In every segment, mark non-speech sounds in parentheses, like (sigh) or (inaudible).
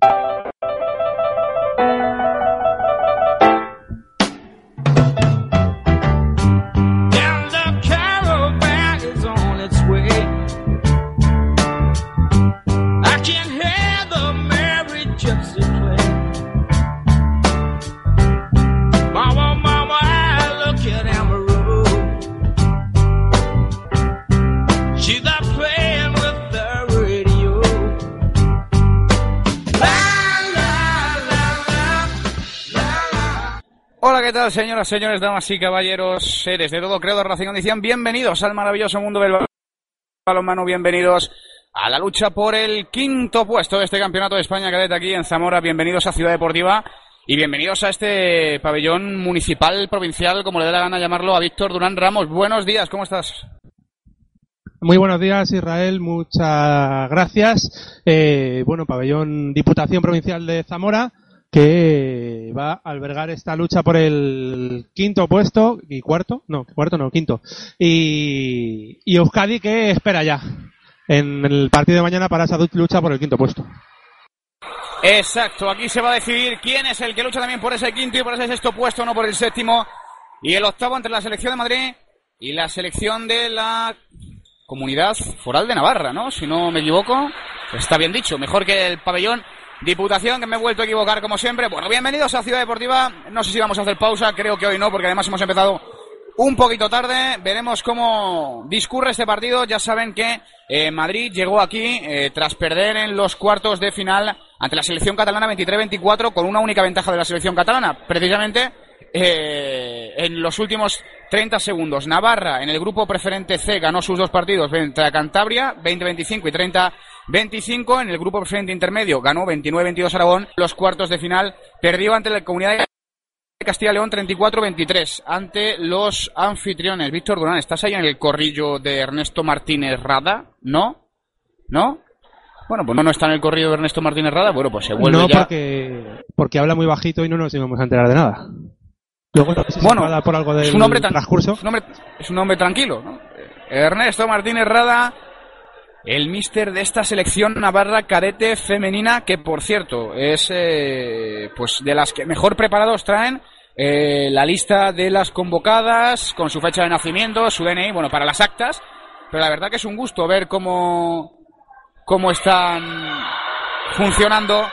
And señoras, señores, damas y caballeros, seres de todo creador, y condición? Bienvenidos al maravilloso mundo del balonmano, bienvenidos a la lucha por el quinto puesto de este campeonato de España cadete aquí en Zamora, bienvenidos a Ciudad Deportiva y bienvenidos a este pabellón municipal, provincial, como le dé la gana llamarlo, a Víctor Durán Ramos. Buenos días, ¿cómo estás? Muy buenos días, Israel. Muchas gracias. Eh, bueno, pabellón Diputación Provincial de Zamora, que va a albergar esta lucha por el quinto puesto y cuarto, no, cuarto no, quinto. Y, y Euskadi, que espera ya en el partido de mañana para esa lucha por el quinto puesto. Exacto, aquí se va a decidir quién es el que lucha también por ese quinto y por ese sexto puesto, no por el séptimo. Y el octavo entre la selección de Madrid y la selección de la comunidad foral de Navarra, ¿no? Si no me equivoco, está bien dicho, mejor que el pabellón Diputación, que me he vuelto a equivocar como siempre. Bueno, bienvenidos a Ciudad Deportiva. No sé si vamos a hacer pausa, creo que hoy no, porque además hemos empezado un poquito tarde. Veremos cómo discurre este partido. Ya saben que eh, Madrid llegó aquí eh, tras perder en los cuartos de final ante la selección catalana 23-24 con una única ventaja de la selección catalana. Precisamente eh, en los últimos 30 segundos. Navarra en el grupo preferente C ganó sus dos partidos frente a Cantabria 20-25 y 30-25. En el grupo preferente intermedio ganó 29-22 Aragón. Los cuartos de final perdió ante la comunidad de Castilla y León 34-23 ante los anfitriones. Víctor Durán, ¿estás ahí en el corrillo de Ernesto Martínez Rada? ¿No? ¿No? Bueno, pues no, no está en el corrillo de Ernesto Martínez Rada. Bueno, pues se vuelve no ya. porque, porque habla muy bajito y no nos íbamos a enterar de nada. Luego si Bueno, enfada por algo del es un hombre transcurso. Es un hombre, es un hombre tranquilo, ¿no? Ernesto Martínez Rada, el míster de esta selección navarra cadete femenina, que por cierto es eh, pues de las que mejor preparados traen eh, la lista de las convocadas, con su fecha de nacimiento, su DNI, bueno, para las actas. Pero la verdad que es un gusto ver cómo, cómo están funcionando.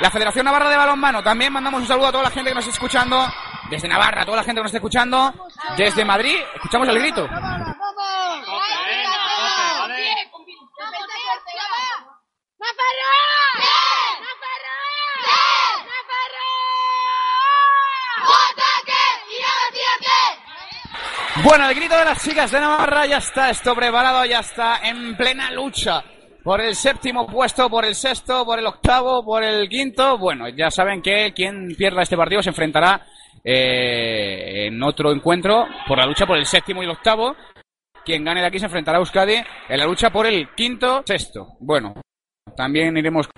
La Federación Navarra de Balonmano, también mandamos un saludo a toda la gente que nos está escuchando, desde Navarra, toda la gente que nos está escuchando, desde Madrid, escuchamos el grito. Bueno, el grito de las chicas de Navarra ya está esto preparado, ya está en plena lucha por el séptimo puesto, por el sexto, por el octavo, por el quinto. Bueno, ya saben que quien pierda este partido se enfrentará eh, en otro encuentro por la lucha por el séptimo y el octavo. Quien gane de aquí se enfrentará a Euskadi en la lucha por el quinto, sexto. Bueno, también iremos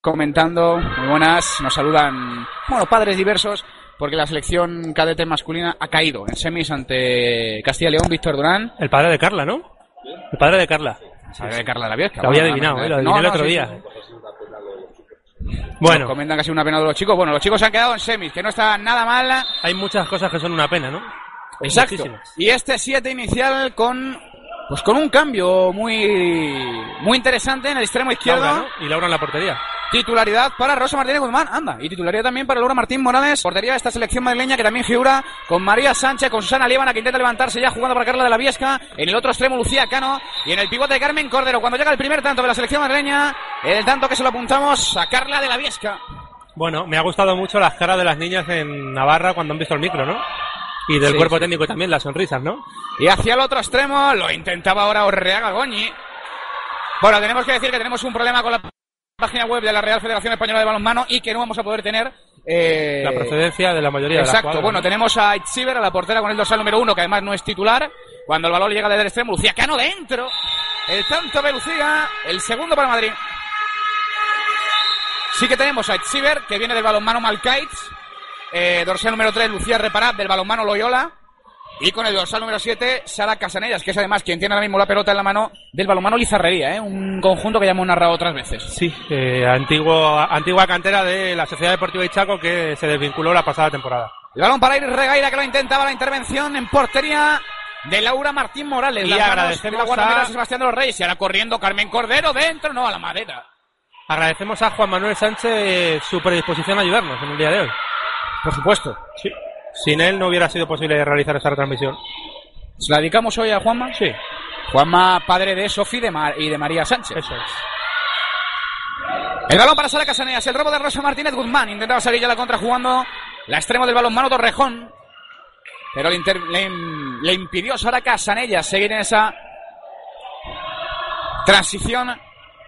comentando. Muy buenas, nos saludan, bueno, padres diversos, porque la selección cadete masculina ha caído en semis ante Castilla y León, Víctor Durán. El padre de Carla, ¿no? El padre de Carla. Sabe de Carla Laviesca. Lo había adivinado, ¿eh? Lo no, adiviné el no, otro sí, día. Bueno, Comentan que ha sido una pena de los chicos. Bueno, los chicos se han quedado en semis, que no está nada mal. hay muchas cosas que son una pena, ¿no? Exacto. Muchísimas. Y este 7 inicial con pues con un cambio muy muy interesante en el extremo izquierdo. Laura, ¿no? Y Laura en la portería. Titularidad para Rosa Martínez Guzmán, anda. Y titularidad también para Laura Martín Morales, portería de esta selección madrileña que también figura con María Sánchez, con Susana Líbana que intenta levantarse ya jugando para Carla de la Viesca. En el otro extremo Lucía Cano y en el pivote de Carmen Cordero. Cuando llega el primer tanto de la selección madrileña, el tanto que se lo apuntamos a Carla de la Viesca. Bueno, me ha gustado mucho las caras de las niñas en Navarra cuando han visto el micro, ¿no? Y del Sí, cuerpo sí. técnico también, las sonrisas, ¿no? Y hacia el otro extremo lo intentaba ahora Orreaga Goñi. Bueno, tenemos que decir que tenemos un problema con la página web de la Real Federación Española de Balonmano y que no vamos a poder tener. eh, La procedencia de la mayoría de las Exacto, jugadoras, bueno, ¿no? tenemos a Itziber, a la portera con el dorsal número uno, que además no es titular. Cuando el balón llega desde el extremo, Lucía Cano dentro. El tanto de Lucía, el segundo para Madrid. Sí que tenemos a Itziber, que viene del balonmano Malkites. Eh, dorsal número 3, Lucía Reparat, del balonmano Loyola. Y con el dorsal número 7, Sara Casanellas, que es además quien tiene ahora mismo la pelota en la mano del balonmano Lizarrería, ¿eh? un conjunto que ya hemos narrado otras veces. Sí, eh, antiguo, antigua cantera de la Sociedad Deportiva Ichaco que se desvinculó la pasada temporada. El balón para Iris Regaira que lo intentaba la intervención en portería de Laura Martín Morales. Y agradecemos de la a- Sebastián de los Reyes. Y ahora corriendo Carmen Cordero dentro, no a la madera. Agradecemos a Juan Manuel Sánchez su predisposición a ayudarnos en el día de hoy. Por supuesto. Sí. Sin él no hubiera sido posible realizar esta retransmisión. ¿Se la dedicamos hoy a Juanma? Sí, Juanma, padre de Sofi de Mar- y de María Sánchez. eso es. El balón para Sara Casaneas, el robo de Rosa Martínez Guzmán. Intentaba salir ya la contra jugando la extremo del balón mano Torrejón. Pero le, inter- le impidió Sara Casanellas seguir en esa transición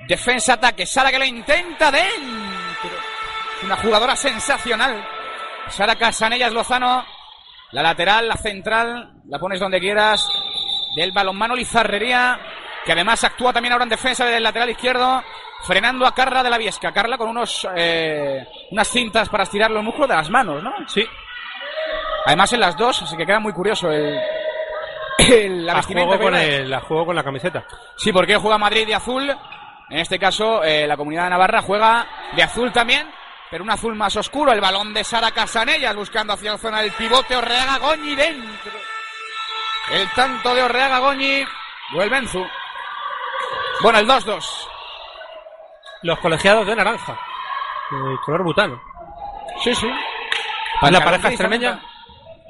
defensa-ataque. Sara que lo intenta dentro. Una jugadora sensacional. Sara Casanellas Lozano. La lateral, la central, la pones donde quieras. Del balonmano Lizarrería, que además actúa también ahora en defensa del lateral izquierdo, frenando a Carla de la Viesca. Carla con unos eh, unas cintas para estirar los músculos de las manos, ¿no? Sí, Además en las dos, así que queda muy curioso el, el- la juego, con el, a juego con la camiseta. Sí, porque juega Madrid de azul. En este caso, eh, la comunidad de Navarra juega de azul también, pero un azul más oscuro. El balón de Sara Casanellas buscando hacia la zona del pivote. Orreaga Goñi dentro. El tanto de Orreaga Goñi. Benzu. Bueno, el 2-2. Los colegiados de naranja. De color butano. Sí, sí. ¿La pareja extremeña?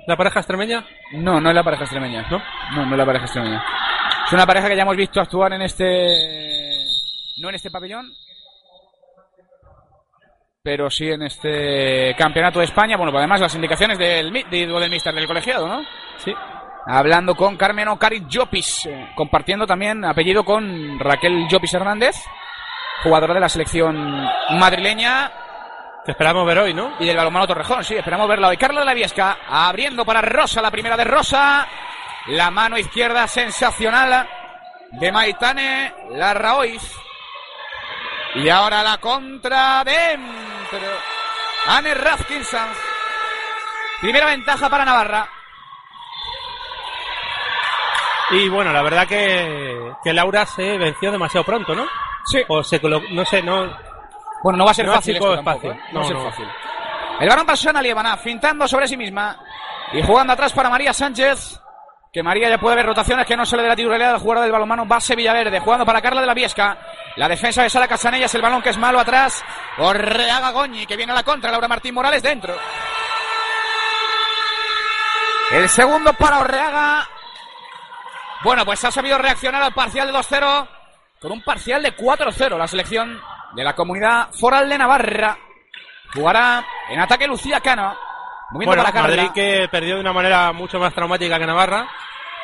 ¿La pareja extremeña? No, no es la pareja extremeña. ¿No? No, no es la pareja extremeña. Es una pareja que ya hemos visto actuar en este. No en este pabellón. Pero sí en este campeonato de España. Bueno, pues además las indicaciones del, mi- de- del mister del colegiado, ¿no? Sí. Hablando con Carmen Ocari Llopis. eh, compartiendo también apellido con Raquel Llopis Hernández. Jugadora de la selección madrileña Que esperamos ver hoy, ¿no? y del balonmano Torrejón, sí, esperamos verla hoy. Carla de la Viesca, abriendo para Rosa, la primera de Rosa. La mano izquierda sensacional de Maitane Larraoiz. Y ahora la contra dentro. Anne Raskinson. Primera ventaja para Navarra. Y bueno, la verdad que, que Laura se venció demasiado pronto, ¿no? Sí. O se no sé, no. Bueno, no va a ser No fácil esto tampoco. ¿eh? No, va a ser no. fácil. El balón para Susana Lievana, fintando sobre sí misma. Y jugando atrás para María Sánchez. Que María ya puede ver rotaciones que no sale de la titularidad del jugador del balonmano base Villaverde. Jugando para Carla de la Viesca. La defensa de Sara Casanellas, el balón que es malo atrás. Orreaga Goñi, que viene a la contra. Laura Martín Morales dentro. El segundo para Orreaga. Bueno, pues ha sabido reaccionar al parcial de 2-0 con un parcial de 4-0 la selección de la comunidad foral de Navarra. Jugará en ataque Lucía Cano. Moviendo Bueno, para. Madrid que perdió de una manera mucho más traumática que Navarra.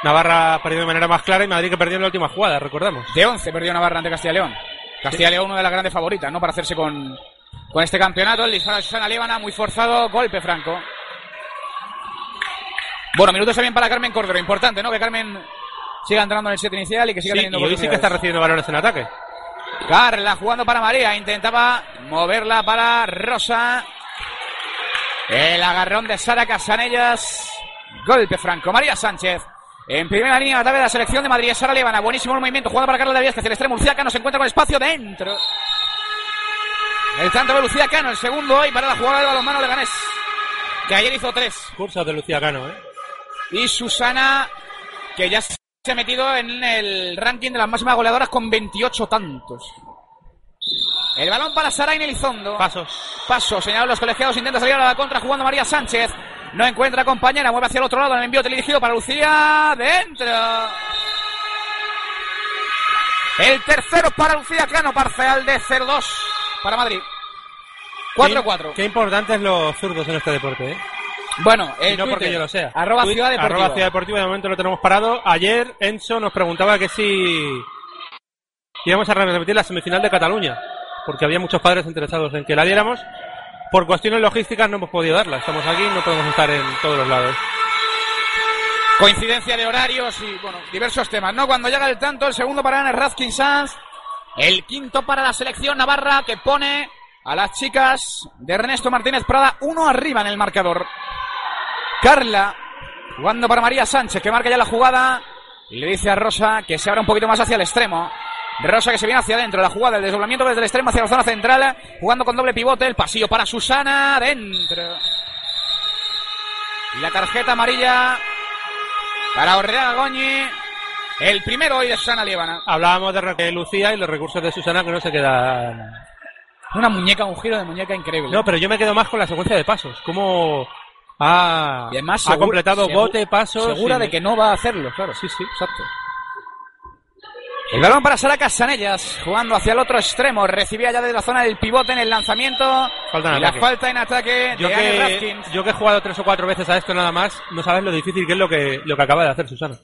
Navarra perdió de manera más clara y Madrid que perdió en la última jugada, recordamos. De 11 perdió Navarra ante Castilla León. Castilla León, una de las grandes favoritas, ¿no? Para hacerse con, con este campeonato. El disparo de Susana Líbana, muy forzado. Golpe franco. Bueno, minutos también para Carmen Cordero. Importante, ¿no? Que Carmen siga entrando en el set inicial y que siga Sí, teniendo y hoy sí que está recibiendo valores en ataque. Carla jugando para María. Intentaba moverla para Rosa. El agarrón de Sara Casanellas. Golpe franco. María Sánchez. En primera línea ataque de la selección de Madrid. Sara Levana. Buenísimo el movimiento. Jugando para Carla de hacia el extremo. Lucía Cano se encuentra con espacio dentro. El tanto de Lucía Cano. El segundo hoy para la jugada de balonmano Leganés. Que ayer hizo tres. Cursos de Lucía Cano, ¿eh? Y Susana, que ya se ha metido en el ranking de las máximas goleadoras con 28 tantos. El balón para Sarain Elizondo. Pasos. Paso, señalan los colegiados, intenta salir a la contra jugando María Sánchez. No encuentra compañera, mueve hacia el otro lado en el envío dirigido para Lucía. Dentro. El tercero para Lucía Cano, parcial de 0-2 para Madrid. 4-4. Qué, qué importantes los zurdos en este deporte, ¿eh? Bueno, Y el no porque yo lo sea. Arroba Ciudad Deportiva. Arroba Ciudad Deportiva, de momento lo tenemos parado. Ayer Enzo nos preguntaba que si íbamos a repetir la semifinal de Cataluña. Porque había muchos padres interesados en que la diéramos. Por cuestiones logísticas no hemos podido darla. Estamos aquí, no podemos estar en todos los lados. Coincidencia de horarios y, bueno, diversos temas, ¿no? Cuando llega el tanto, el segundo para Ana Razkin Sanz, el quinto para la selección navarra que pone a las chicas de Ernesto Martínez Prada uno arriba en el marcador. Carla jugando para María Sánchez que marca ya la jugada y le dice a Rosa que se abra un poquito más hacia el extremo. Rosa que se viene hacia adentro, la jugada, el desdoblamiento desde el extremo hacia la zona central, jugando con doble pivote, el pasillo para Susana, dentro. Y la tarjeta amarilla para Orrea Goñi, el primero hoy de Susana Liébana. Hablábamos de Lucía y los recursos de Susana que no se quedan. Una muñeca, un giro de muñeca increíble. No, pero yo me quedo más con la secuencia de pasos. Cómo ha, Y además ha segura- completado bote, pasos. Segura y- de que no va a hacerlo, claro. Sí, sí. Exacto. El balón para Sara Casanellas, jugando hacia el otro extremo. Recibía ya desde la zona del pivote en el lanzamiento. Falta en y la falta en ataque Yo de que, Raskins. yo que he jugado tres o cuatro veces a esto nada más, no sabes lo difícil que es lo que, lo que acaba de hacer Susana.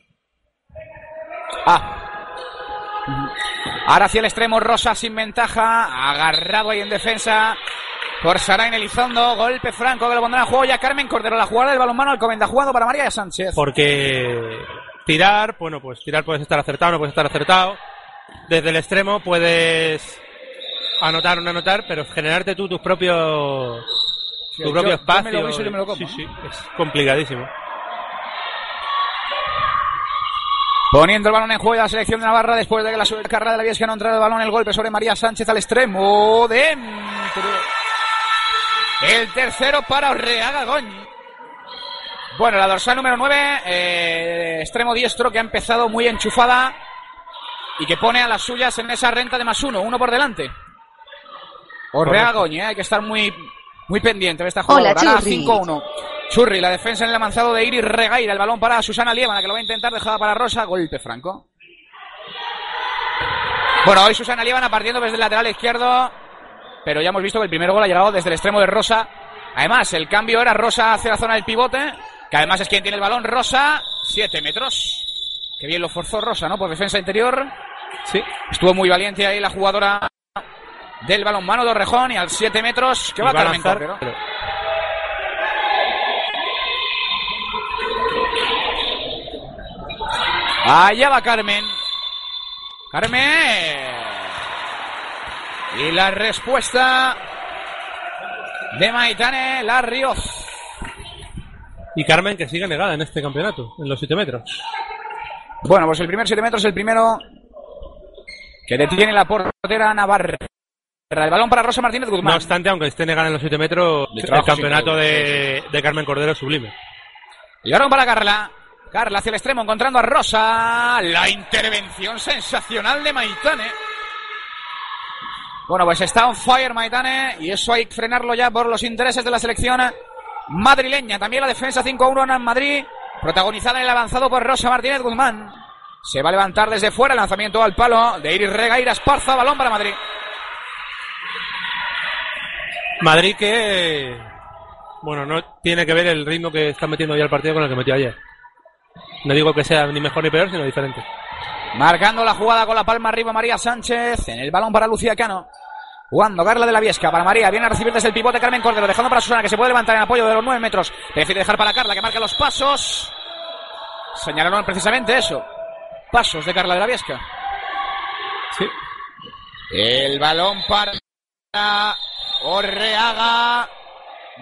Ah. Ahora hacia el extremo, Rosa sin ventaja. Agarrado ahí en defensa. Por Sarain Elizondo. Golpe franco que lo pondrá en juego ya Carmen Cordero. La jugada del balonmano al comenda jugando para María Sánchez. Porque tirar, bueno, pues tirar puedes estar acertado, no puedes estar acertado. Desde el extremo puedes anotar o no anotar, pero generarte tú tus propios tu yo- propio yo espacio. me lo guiso y yo me lo como, sí, sí, es complicadísimo. Poniendo el balón en juego de la selección de Navarra después de que la subcarrera de la Viesca no entrara el balón, el golpe sobre María Sánchez al extremo. Dentro. El tercero para Orreaga Goñi. Bueno, la dorsal número 9, extremo diestro que ha empezado muy enchufada y que pone a las suyas en esa renta de más uno, uno por delante. Orreaga Goñi, eh, hay que estar muy, muy pendiente de esta jugada. Hola, Churri. 5-1. Churri, la defensa en el avanzado de Iris Regaira. El balón para Susana Lievana, que lo va a intentar, dejada para Rosa. Golpe franco. Bueno, hoy Susana Lievana partiendo desde el lateral izquierdo. Pero ya hemos visto que el primer gol ha llegado desde el extremo de Rosa. Además, el cambio era Rosa hacia la zona del pivote. Que además es quien tiene el balón. Rosa, 7 metros. Que bien lo forzó Rosa, ¿no? Por defensa interior. Sí. Estuvo muy valiente ahí la jugadora del balón mano de Orrejón. Y al 7 metros, que va va a Carmen lanzar, pero- Allá va Carmen. Carmen. Y la respuesta de Maitane Larrioz. Y Carmen que sigue negada en este campeonato, en los 7 metros. Bueno, pues el primer 7 metros, el primero que detiene la portera Navarra. El balón para Rosa Martínez No Guzmán. obstante, aunque esté negada en los 7 metros, el campeonato de, de Carmen Cordero es sublime. Y balón para Carla. Carla hacia el extremo, encontrando a Rosa. La intervención sensacional de Maitane. Bueno, pues está on fire Maitane y eso hay que frenarlo ya por los intereses de la selección madrileña. También la defensa 5-1 en Madrid, protagonizada en el avanzado por Rosa Martínez Guzmán. Se va a levantar desde fuera el lanzamiento al palo de Iris Regaira Esparza, balón para Madrid. Madrid que, bueno, no tiene que ver el ritmo que está metiendo ya el partido con el que metió ayer. No digo que sea ni mejor ni peor, sino diferente. Marcando la jugada con la palma arriba María Sánchez. En el balón para Lucía Cano. Jugando Carla de la Viesca para María. Viene a recibir desde el pivote Carmen Cordero. Dejando para Susana que se puede levantar en apoyo de los 9 metros. Prefiere dejar para Carla que marca los pasos. Señalaron precisamente eso. Pasos de Carla de la Viesca. Sí. El balón para Orreaga.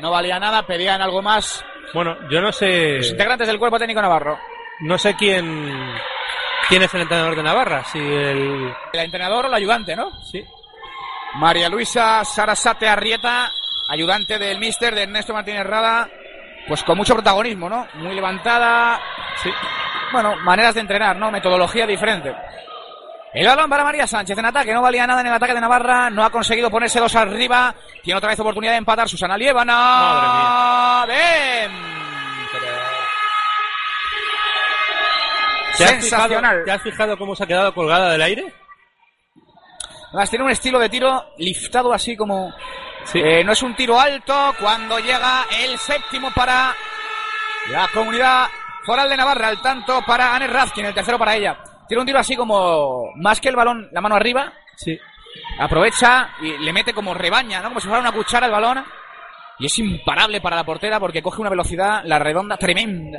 No valía nada. Pedían algo más. Bueno, yo no sé, Los integrantes del cuerpo técnico navarro. no sé quién, quién es el entrenador de Navarra. Si el, El entrenador o el ayudante, ¿no? sí. María Luisa Sarasate Arrieta, ayudante del míster de Ernesto Martínez Rada, pues con mucho protagonismo, ¿no? Muy levantada, Sí. bueno, maneras de entrenar, ¿no? Metodología diferente. El balón para María Sánchez en ataque, no valía nada en el ataque de Navarra, no ha conseguido ponerse dos arriba, tiene otra vez oportunidad de empatar Susana Liébana. Madre Dentro. ¿Te has, Sensacional. fijado, ¿Te has fijado cómo se ha quedado colgada del aire? Además, tiene un estilo de tiro liftado así como Sí. Eh, no es un tiro alto cuando llega el séptimo para la comunidad foral de Navarra, el tanto para Anne Razkin, el tercero para ella. Tiene un tiro así como más que el balón, la mano arriba, sí. aprovecha y le mete como rebaña, ¿no? Como si fuera una cuchara al balón. Y es imparable para la portera porque coge una velocidad, la redonda, tremenda.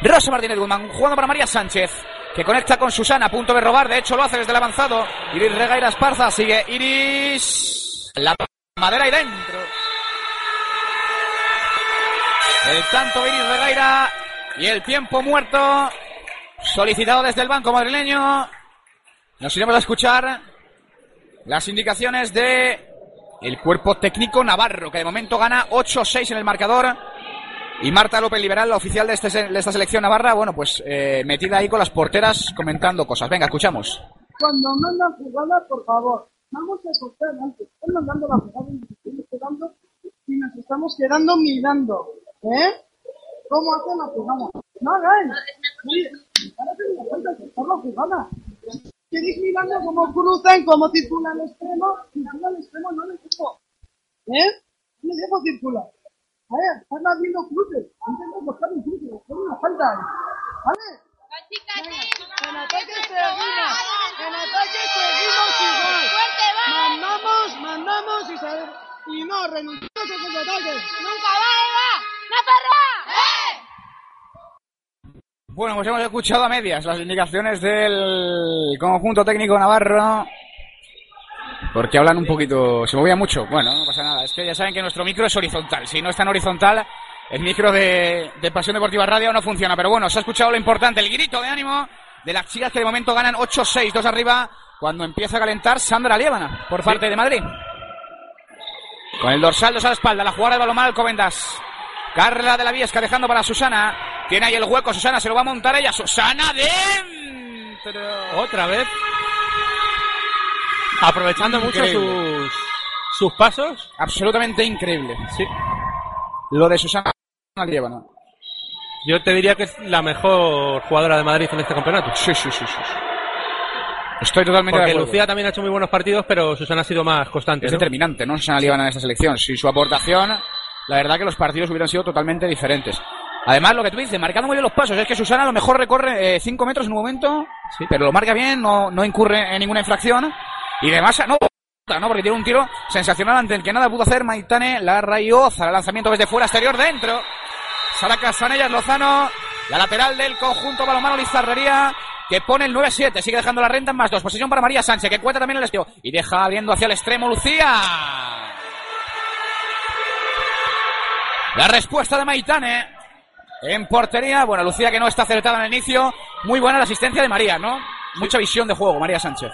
Rosa Martínez Guzmán jugando para María Sánchez, que conecta con Susana, a punto de robar, de hecho lo hace desde el avanzado. Iris Regaira Esparza, sigue Iris. La madera y dentro. El tanto Iris Regaira y el tiempo muerto solicitado desde el banco madrileño. Nos iremos a escuchar las indicaciones de el cuerpo técnico navarro, que de momento gana 8-6 en el marcador. Y Marta López Liberal, la oficial de, este, esta selección navarra, bueno, pues eh, metida ahí con las porteras comentando cosas. Venga, escuchamos. Cuando mandan jugada, por favor, vamos a soltar antes. Están mandando la jugada y nos estamos quedando, y nos estamos quedando mirando. ¿Eh? ¿Cómo dejo circular. A ver, están haciendo cruces. Intento buscar un cruce, buscar una falta. ¿Vale? En ataque seguimos. En ataque seguimos igual. Mandamos, mandamos y, sabe- y no renunciamos a esos ataques. ¡Nunca va, Eva! ¡Nafarroa! ¡Eh! Bueno, pues hemos escuchado a medias las indicaciones del conjunto técnico navarro. Porque hablan un poquito, se movía mucho. Bueno, no pasa nada. Es que ya saben que nuestro micro es horizontal. Si no está en horizontal, el micro de, de Pasión Deportiva Radio no funciona. Pero bueno, se ha escuchado lo importante, el grito de ánimo de las chicas que de momento ganan 8-6, 2 arriba, cuando empieza a calentar Sandra Liébana por parte de Madrid. Con el dorsal, dos a la espalda, la jugada de balonmano Alcobendas. Carla de la Viesca dejando para Susana. Tiene ahí el hueco, Susana se lo va a montar ella. Susana dentro. Otra vez. Aprovechando mucho sus, sus pasos. Absolutamente increíble. Sí. Lo de Susana Liébana. Yo te diría que es la mejor jugadora de Madrid en este campeonato. Sí, sí, sí, sí. Estoy totalmente de acuerdo. Lucía también ha hecho muy buenos partidos, pero Susana ha sido más constante. es ¿no? determinante, ¿no? Susana Líbana en esta selección. Sin su aportación, la verdad que los partidos hubieran sido totalmente diferentes. Además, lo que tú dices, marcando muy bien los pasos, es que Susana a lo mejor recorre 5 metros en un momento, Sí. pero lo marca bien, no, no incurre en ninguna infracción. Y además, no, no, porque tiene un tiro sensacional ante el que nada pudo hacer Maitane, la rayoza, el lanzamiento desde fuera, exterior, dentro. Sara Casanellas Lozano, la lateral del conjunto balonmano Lizarrería, que pone el 9-7, sigue dejando la renta en más dos. Posición para María Sánchez, que cuenta también el estilo. Y deja abriendo hacia el extremo Lucía. La respuesta de Maitane. En portería, bueno, Lucía que no está acertada en el inicio. Muy buena la asistencia de María, ¿no? Mucha visión de juego, María Sánchez.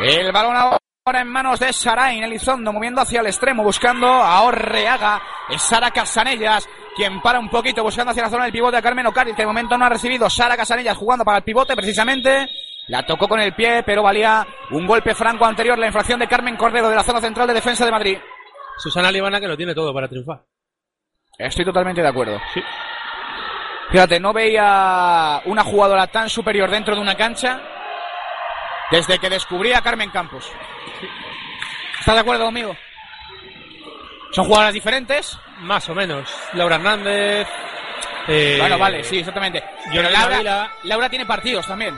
El balón ahora en manos de Sarain Elizondo, moviendo hacia el extremo, buscando a Orreaga. Es Sara Casanellas, quien para un poquito, buscando hacia la zona del pivote a Carmen Ocariz, que de momento no ha recibido. Sara Casanellas jugando para el pivote, precisamente. La tocó con el pie, pero valía un golpe franco anterior, la infracción de Carmen Cordero de la zona central de defensa de Madrid. Susana Libana que lo tiene todo para triunfar. Estoy totalmente de acuerdo. Sí. Fíjate, no veía una jugadora tan superior dentro de una cancha desde que descubrí a Carmen Campos. ¿Estás de acuerdo conmigo? Son jugadoras diferentes. Más o menos. Laura Hernández. eh, bueno, vale, sí, exactamente. Pero Laura, Vila. Laura tiene partidos también.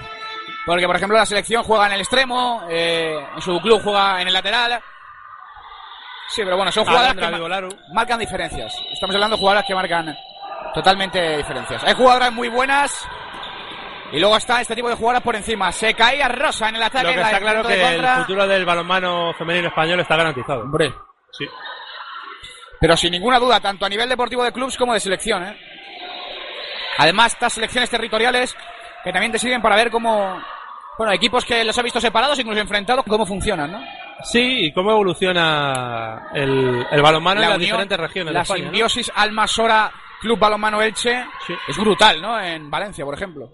Porque, por ejemplo, la selección juega en el extremo, eh, en su club juega en el lateral. Sí, pero bueno, son jugadoras Alondra que marcan diferencias. Estamos hablando de jugadoras que marcan totalmente diferencias. Hay jugadoras muy buenas y luego está este tipo de jugadoras por encima. Se caía Rosa en el ataque. Lo que está claro que el futuro del balonmano femenino español está garantizado. Hombre, Sí. pero sin ninguna duda, tanto a nivel deportivo de clubs como de selección. ¿eh? Además, estas selecciones territoriales que también te sirven para ver cómo, bueno, equipos que los ha visto separados, incluso enfrentados, cómo funcionan, ¿no? Sí, y cómo evoluciona el, el balonmano en las unión, diferentes regiones la de España. ¿no? simbiosis Almasora Club Balonmano Elche Sí. es brutal, ¿no? En Valencia, por ejemplo.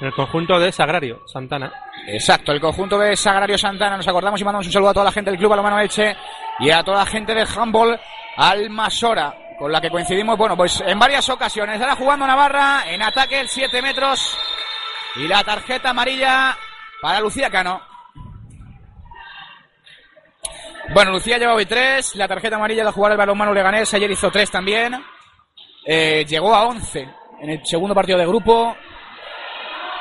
El conjunto de Sagrario, Santana. Exacto, el conjunto de Sagrario Santana, nos acordamos y mandamos un saludo a toda la gente del Club Balonmano Elche y a toda la gente del handball Almasora, con la que coincidimos, bueno, pues en varias ocasiones. Ahora jugando Navarra, en ataque el 7 metros y la tarjeta amarilla para Lucía Cano. Bueno, Lucía lleva hoy 3, la tarjeta amarilla de jugar el balonmano Leganés, ayer hizo 3 también. Eh, llegó a 11 en el segundo partido de grupo.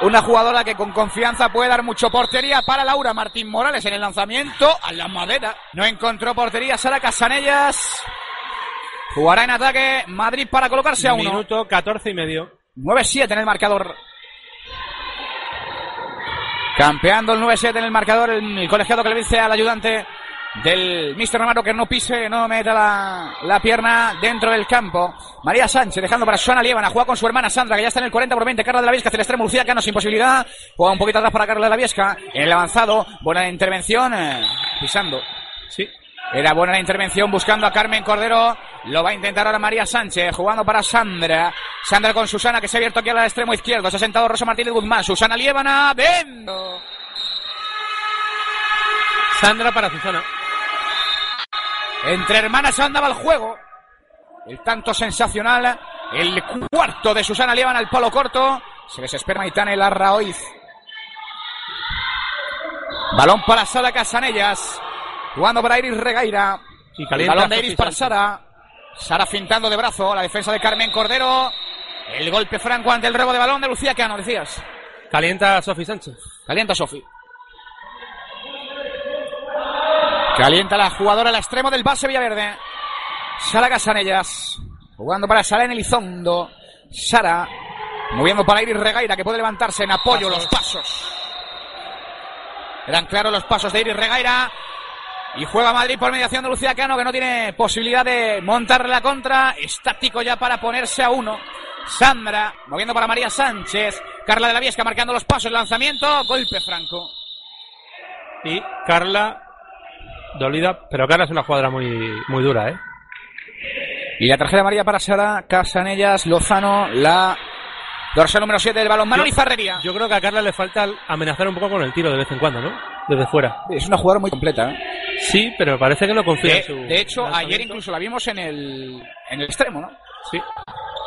Una jugadora que con confianza puede dar mucho portería para Laura Martín Morales en el lanzamiento a la madera. No encontró portería Sara Casanellas. Jugará en ataque Madrid para colocarse a uno. Minuto 14 y medio. 9-7 en el marcador. Campeando el 9-7 en el marcador, el, el colegiado que le dice al ayudante del Mr. Romano que no pise, no meta la, la pierna dentro del campo. María Sánchez dejando para Susana Lievana, juega con su hermana Sandra, que ya está en el 40 por 20. Carla de la Viesca hacia el extremo, Lucía Cano sin posibilidad. Juega un poquito atrás para Carla de la Viesca. En el avanzado, buena intervención, eh, pisando. Sí. Era buena la intervención buscando a Carmen Cordero. Lo va a intentar ahora María Sánchez, jugando para Sandra. Sandra con Susana, que se ha abierto aquí al extremo izquierdo. Se ha sentado Rosa Martínez Guzmán. Susana Lievana, dentro. Sandra para Susana. Entre hermanas andaba el juego. El tanto sensacional. El cuarto de Susana Lievana al palo corto. Se desespera Maitane Larraoiz. Balón para Sara Casanellas. Jugando para Iris Regaira. Y El calienta balón de Iris para. Sara. Sara fintando de brazo. La defensa de Carmen Cordero. El golpe franco ante el robo de balón de Lucía Cano, decías. Calienta a Sofi Sánchez. Calienta Sofi. Calienta la jugadora al extremo del base Villaverde. Sara Casanellas. Jugando para Sara en Elizondo. Sara. Moviendo para Iris Regaira que puede levantarse en apoyo los pasos. Eran claros los pasos de Iris Regaira. Y juega Madrid por mediación de Lucía Cano que no tiene posibilidad de montar la contra. Estático ya para ponerse a uno. Sandra moviendo para María Sánchez. Carla de la Viesca marcando los pasos. Lanzamiento. Golpe franco. Y Carla, dolida, pero Carla es una jugadora muy, muy dura, ¿eh? Y la tarjeta amarilla para Sara Casanellas Lozano. La dorsal número 7 del balón. Manuel Yo- Ferrería. Yo creo que a Carla le falta amenazar un poco con el tiro de vez en cuando, ¿no? Desde fuera. Es una jugadora muy completa. ¿eh? Sí, pero parece que no confía De, en su. de hecho, ayer incluso la vimos en el, en el extremo, ¿no? Sí.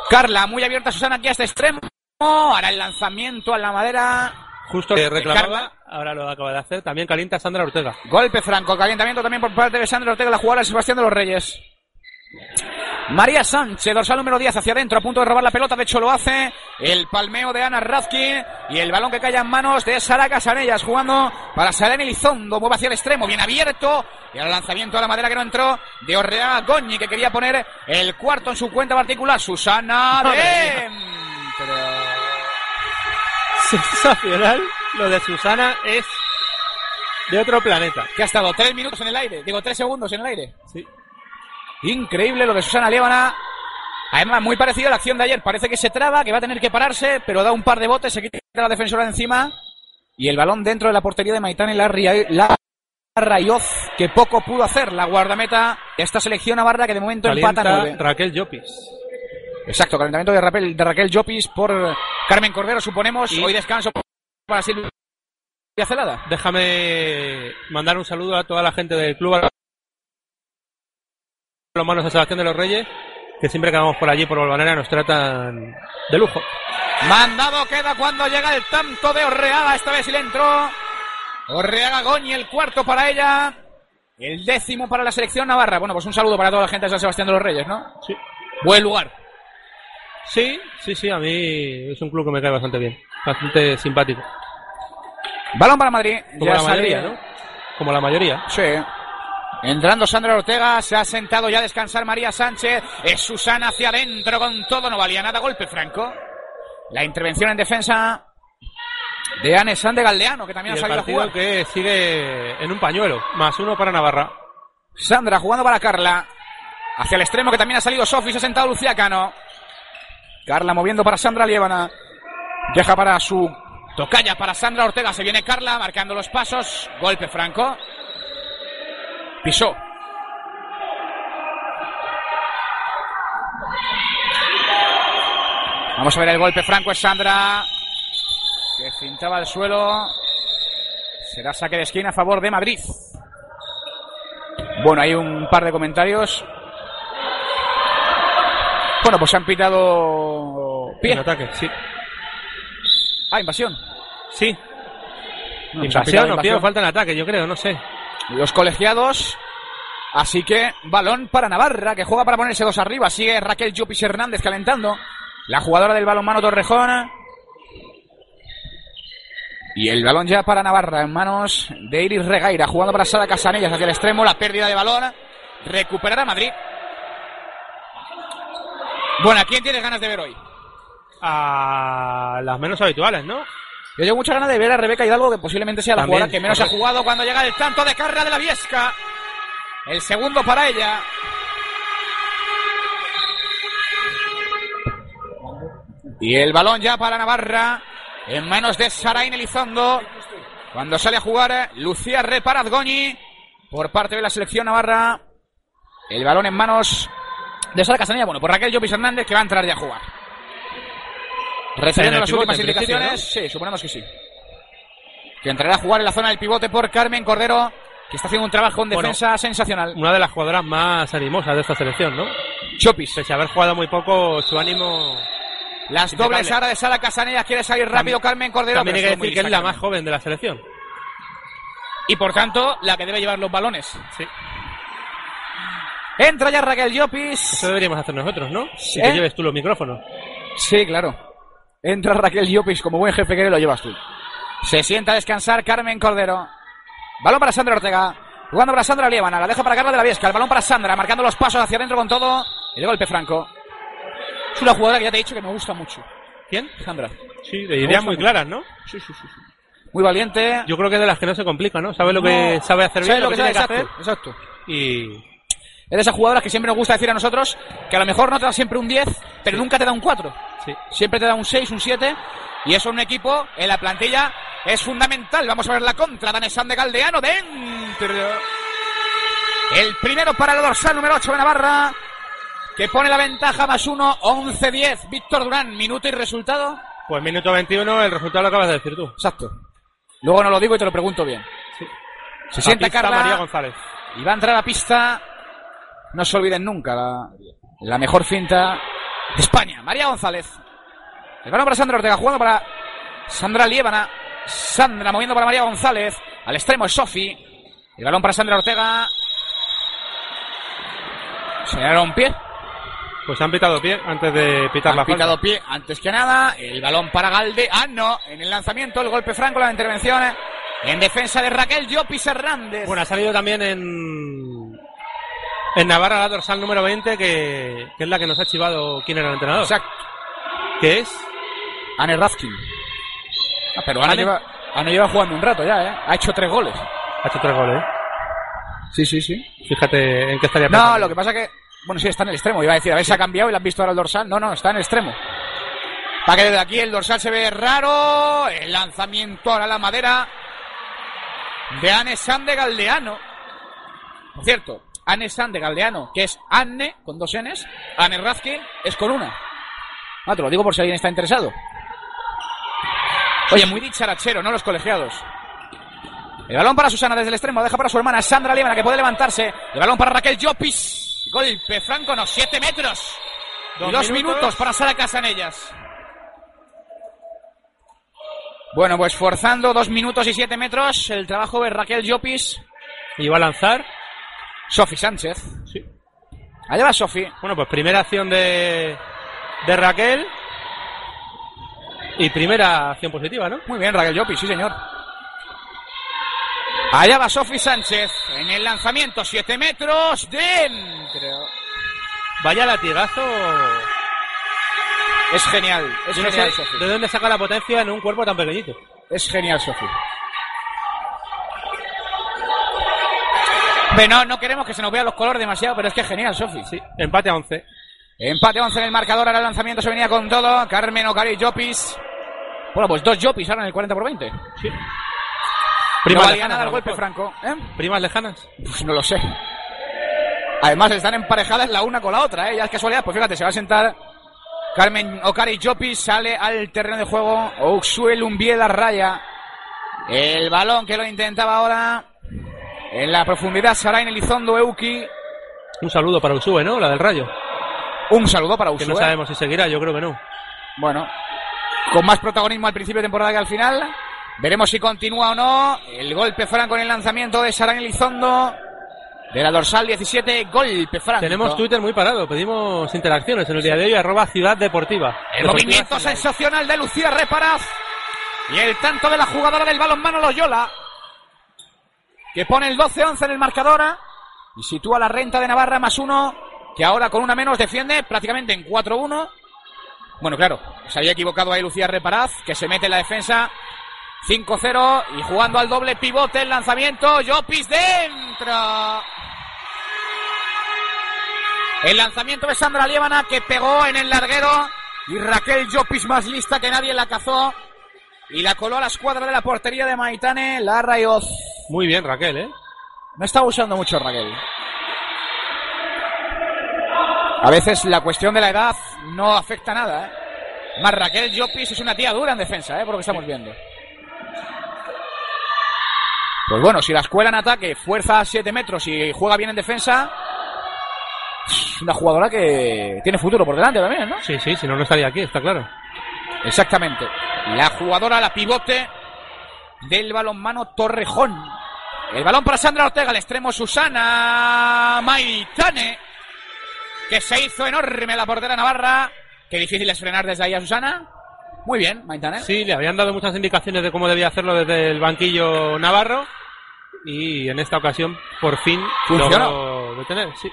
Carla, muy abierta Susana aquí a este extremo. Ahora el lanzamiento a la madera. Justo que reclamaba, Carla. Ahora lo acaba de hacer. También calienta Sandra Ortega. Golpe franco, calentamiento también por parte de Sandra Ortega, la jugadora de Sebastián de los Reyes. María Sánchez, dorsal número 10 hacia adentro, a punto de robar la pelota, de hecho lo hace. El palmeo de Ana Razki y el balón que cae en manos de Sara Casanellas, jugando para Salén Elizondo, mueve hacia el extremo, bien abierto. Y al lanzamiento a la madera que no entró de Orrea Goñi, que quería poner el cuarto en su cuenta particular. Susana dentro. Sensacional. Lo de Susana es de otro planeta. Que ha estado tres minutos en el aire, digo tres segundos en el aire. Sí. Increíble lo de Susana Liébana. Además, muy parecido a la acción de ayer. Parece que se traba, que va a tener que pararse, pero da un par de botes, se quita la defensora de encima. Y el balón dentro de la portería de Maitán Larria- Larrayoz, que poco pudo hacer la guardameta de esta selección navarra que de momento empata Calienta nueve. Raquel Llopis. Exacto, calentamiento de Raquel, de Raquel Llopis por Carmen Cordero, suponemos. Y- Hoy descanso para Silvia Celada. Déjame mandar un saludo a toda la gente del club los manos de Sebastián de los Reyes, que siempre que vamos por allí por Balvanera nos tratan de lujo. Mandado queda cuando llega el tanto de Orreaga. Esta vez sí le entró. Orreaga Goñi, el cuarto para ella. El décimo para la selección navarra. Bueno, pues un saludo para toda la gente de San Sebastián de los Reyes, ¿no? Sí. Buen lugar. Sí, sí, sí, a mí es un club que me cae bastante bien, bastante simpático. Balón para Madrid. Como Ya la mayoría, ¿no? Como la mayoría. Sí. Entrando Sandra Ortega, se ha sentado ya a descansar María Sánchez. Es Susana hacia adentro con todo, no valía nada. Golpe franco. La intervención en defensa de Anne Sande Galdeano, que también Y ha el salido a partido jugar. que sigue en un pañuelo, más uno para Navarra. Sandra jugando para Carla. Hacia el extremo que también ha salido Sofi, se ha sentado Lucía Cano. Carla moviendo para Sandra Liébana. Deja para su tocaya para Sandra Ortega. Se viene Carla marcando los pasos. Golpe franco. Pisó. Vamos a ver el golpe franco. Es Sandra. Que cintaba el suelo. Será saque de esquina a favor de Madrid. Bueno, hay un par de comentarios. Bueno, pues han pitado pie. En ataque, sí. Ah, invasión. Sí. No, Invasión o pie o falta en ataque, yo creo, no sé. Los colegiados. Así que balón para Navarra, que juega para ponerse dos arriba. Sigue Raquel Llopis Hernández calentando. La jugadora del balonmano Torrejón. Y el balón ya para Navarra en manos de Iris Regaira, jugando para Sara Casanellas hacia el extremo, la pérdida de balón, recuperará Madrid. Bueno, ¿a quién tienes ganas de ver hoy? A las menos habituales, ¿no? Yo tengo muchas ganas de ver a Rebeca Hidalgo, que posiblemente sea la jugadora que menos ha (laughs) jugado cuando llega el tanto de carrera de la Viesca. El segundo para ella. Y el balón ya para Navarra, en manos de Sarain Elizondo. Cuando sale a jugar Lucía Reparazgoñi por parte de la selección Navarra. El balón en manos de Sara Casanilla. Bueno, por Raquel Llopis Hernández, que va a entrar ya a jugar. Recibiendo el las últimas indicaciones. Sí, suponemos que sí. Que entrará a jugar en la zona del pivote por Carmen Cordero, que está haciendo un trabajo en Bueno. defensa sensacional. Una de las jugadoras más animosas de esta selección, ¿no? Chopis. Pese a haber jugado muy poco, su ánimo... Las Impecable. dobles ahora de Sara Casanellas quiere salir rápido Carmen Cordero. También hay que decir que es la más joven de la selección. Y por tanto, la que debe llevar los balones. Sí. Entra ya Raquel Llopis. Eso deberíamos hacer nosotros, ¿no? Si ¿Eh? te lleves tú los micrófonos. Sí, claro. Entra Raquel Llopis como buen jefe que lo llevas tú. Se sienta a descansar Carmen Cordero. Balón para Sandra Ortega. Jugando para Sandra Lievana. La deja para Carla de la Viesca. El balón para Sandra. Marcando los pasos hacia adentro con todo. El golpe franco. Es una jugadora que ya te he dicho que me gusta mucho. ¿Quién? Sandra. Sí, de ideas muy mucho. claras, ¿no? Sí, sí, sí. sí. Muy valiente. Yo creo que es de las que no se complica, ¿no? Sabe lo que sabe hacer bien, Sabe lo que, tiene sabe, que hacer. exacto, exacto. Y Es de esas jugadoras que siempre nos gusta decir a nosotros que a lo mejor no te da siempre un 10, pero nunca te da un 4. sí. Siempre te da un 6, un 7. Y eso en un equipo, en la plantilla, es fundamental. Vamos a ver la contra. Danesan de Galdeano dentro. El primero para el dorsal número 8 de Navarra. Que pone la ventaja más 1, 11-10. Víctor Durán, minuto y resultado. Pues minuto 21, el resultado lo acabas de decir tú. Exacto. Luego no lo digo y te lo pregunto bien. Se sienta La Carla. María González. Y va a entrar a pista. No se olviden nunca la, la mejor finta de España. María González. El balón para Sandra Ortega, jugando para Sandra Liébana. Sandra moviendo para María González. Al extremo es Sofi. El balón para Sandra Ortega. Señalaron pie. Pues han pitado pie antes de pitar la Han falta. pitado pie antes que nada. El balón para Galde. Ah, no. En el lanzamiento, el golpe franco, la intervención. En defensa de Raquel Llopis Hernández. Bueno, ha salido también en en Navarra la dorsal número 20, que, que es la que nos ha chivado quién era el entrenador. Exacto. Que es Anne Raskin. Ah, pero Anne- lleva, Ana lleva jugando un rato ya, ¿eh? Ha hecho tres goles. ha hecho tres goles. ¿eh? Sí, sí, sí. Fíjate en qué estaría No, pensando. lo que pasa que... Bueno, sí, está en el extremo. Iba a decir, a ver si ha cambiado y la han visto ahora el dorsal. No, no, está en el extremo. Para que desde aquí el dorsal se ve raro. El lanzamiento ahora a la madera de Anne San de Galdeano. Por cierto, Anne San de Galdeano, que es Anne, con dos Ns. Anne Raskin es con una. Ah, te lo digo por si alguien está interesado. Oye, muy dicharachero, ¿no? Los colegiados. El balón para Susana desde el extremo, deja para su hermana Sandra Liebana que puede levantarse. El balón para Raquel Llopis. Golpe franco, no, siete metros. Dos y dos minutos. minutos. para Sara Casanellas. Bueno, pues forzando dos minutos y siete metros el trabajo de Raquel Llopis. Y va a lanzar. Sofi Sánchez. Sí. Allá va Sofi. Bueno, pues primera acción de, de Raquel. Y primera acción positiva, ¿no? Muy bien, Raquel Llopis, sí señor. Allá va Sofi Sánchez en el lanzamiento, siete metros dentro. Vaya latigazo. Es genial, es Yo no genial, sé Sofi. de dónde saca la potencia en un cuerpo tan pequeñito. Es genial, Sofi. No, no queremos que se nos vean los colores demasiado, pero es que es genial, Sofi. Sí, empate a 11. Empate 11 en el marcador, ahora el lanzamiento se venía con todo. Carmen Ocari Llopis. Bueno, pues dos Llopis ahora en el 40 por 20. Sí. Primas lejanas, nada el golpe mejor. franco. ¿eh? Primas lejanas. Pues no lo sé. Además están emparejadas la una con la otra, ¿eh? Ya es casualidad. Pues fíjate, se va a sentar Carmen Ocari Llopis, sale al terreno de juego. Oxuel Umbie la raya. El balón que lo intentaba ahora. En la profundidad, Sarain Elizondo Euki. Un saludo para Usue, ¿no? La del Rayo. Un saludo para Que no Usue. sabemos si seguirá, yo creo que no. Bueno, con más protagonismo al principio de temporada que al final. Veremos si continúa o no. El golpe franco en el lanzamiento de Sarain Elizondo. De la dorsal 17, golpe franco. Tenemos Twitter muy parado, pedimos interacciones en el día de hoy, arroba Ciudad Deportiva. El Deportiva movimiento sensacional de Lucía Reparaz. Y el tanto de la jugadora del balonmano Loyola, que pone el 12-11 en el marcador y sitúa la renta de Navarra más uno, que ahora con una menos defiende prácticamente en 4-1. Bueno, claro, se había equivocado ahí Lucía Reparaz, que se mete en la defensa 5-0 y jugando al doble pivote el lanzamiento, Jopis dentro. El lanzamiento de Sandra Liébana que pegó en el larguero y Raquel Jopis más lista que nadie la cazó y la coló a la escuadra de la portería de Maitane, la Rayoz. Muy bien, Raquel, ¿eh? No está usando mucho Raquel. A veces la cuestión de la edad no afecta nada, ¿eh? Más Raquel Jopis es una tía dura en defensa, ¿eh? Por lo que estamos viendo. Pues bueno, si la escuela en ataque fuerza a 7 metros y juega bien en defensa, es una jugadora que tiene futuro por delante también, ¿no? Sí, sí, si no, no estaría aquí, está claro. Exactamente. La jugadora, la pivote del balonmano Torrejón. El balón para Sandra Ortega, al extremo Susana Maitane, que se hizo enorme la portera Navarra. Qué difícil es frenar desde ahí a Susana. Muy bien, Maitane. Sí, le habían dado muchas indicaciones de cómo debía hacerlo desde el banquillo navarro. Y en esta ocasión, por fin, Funcionó. logró detener. Sí.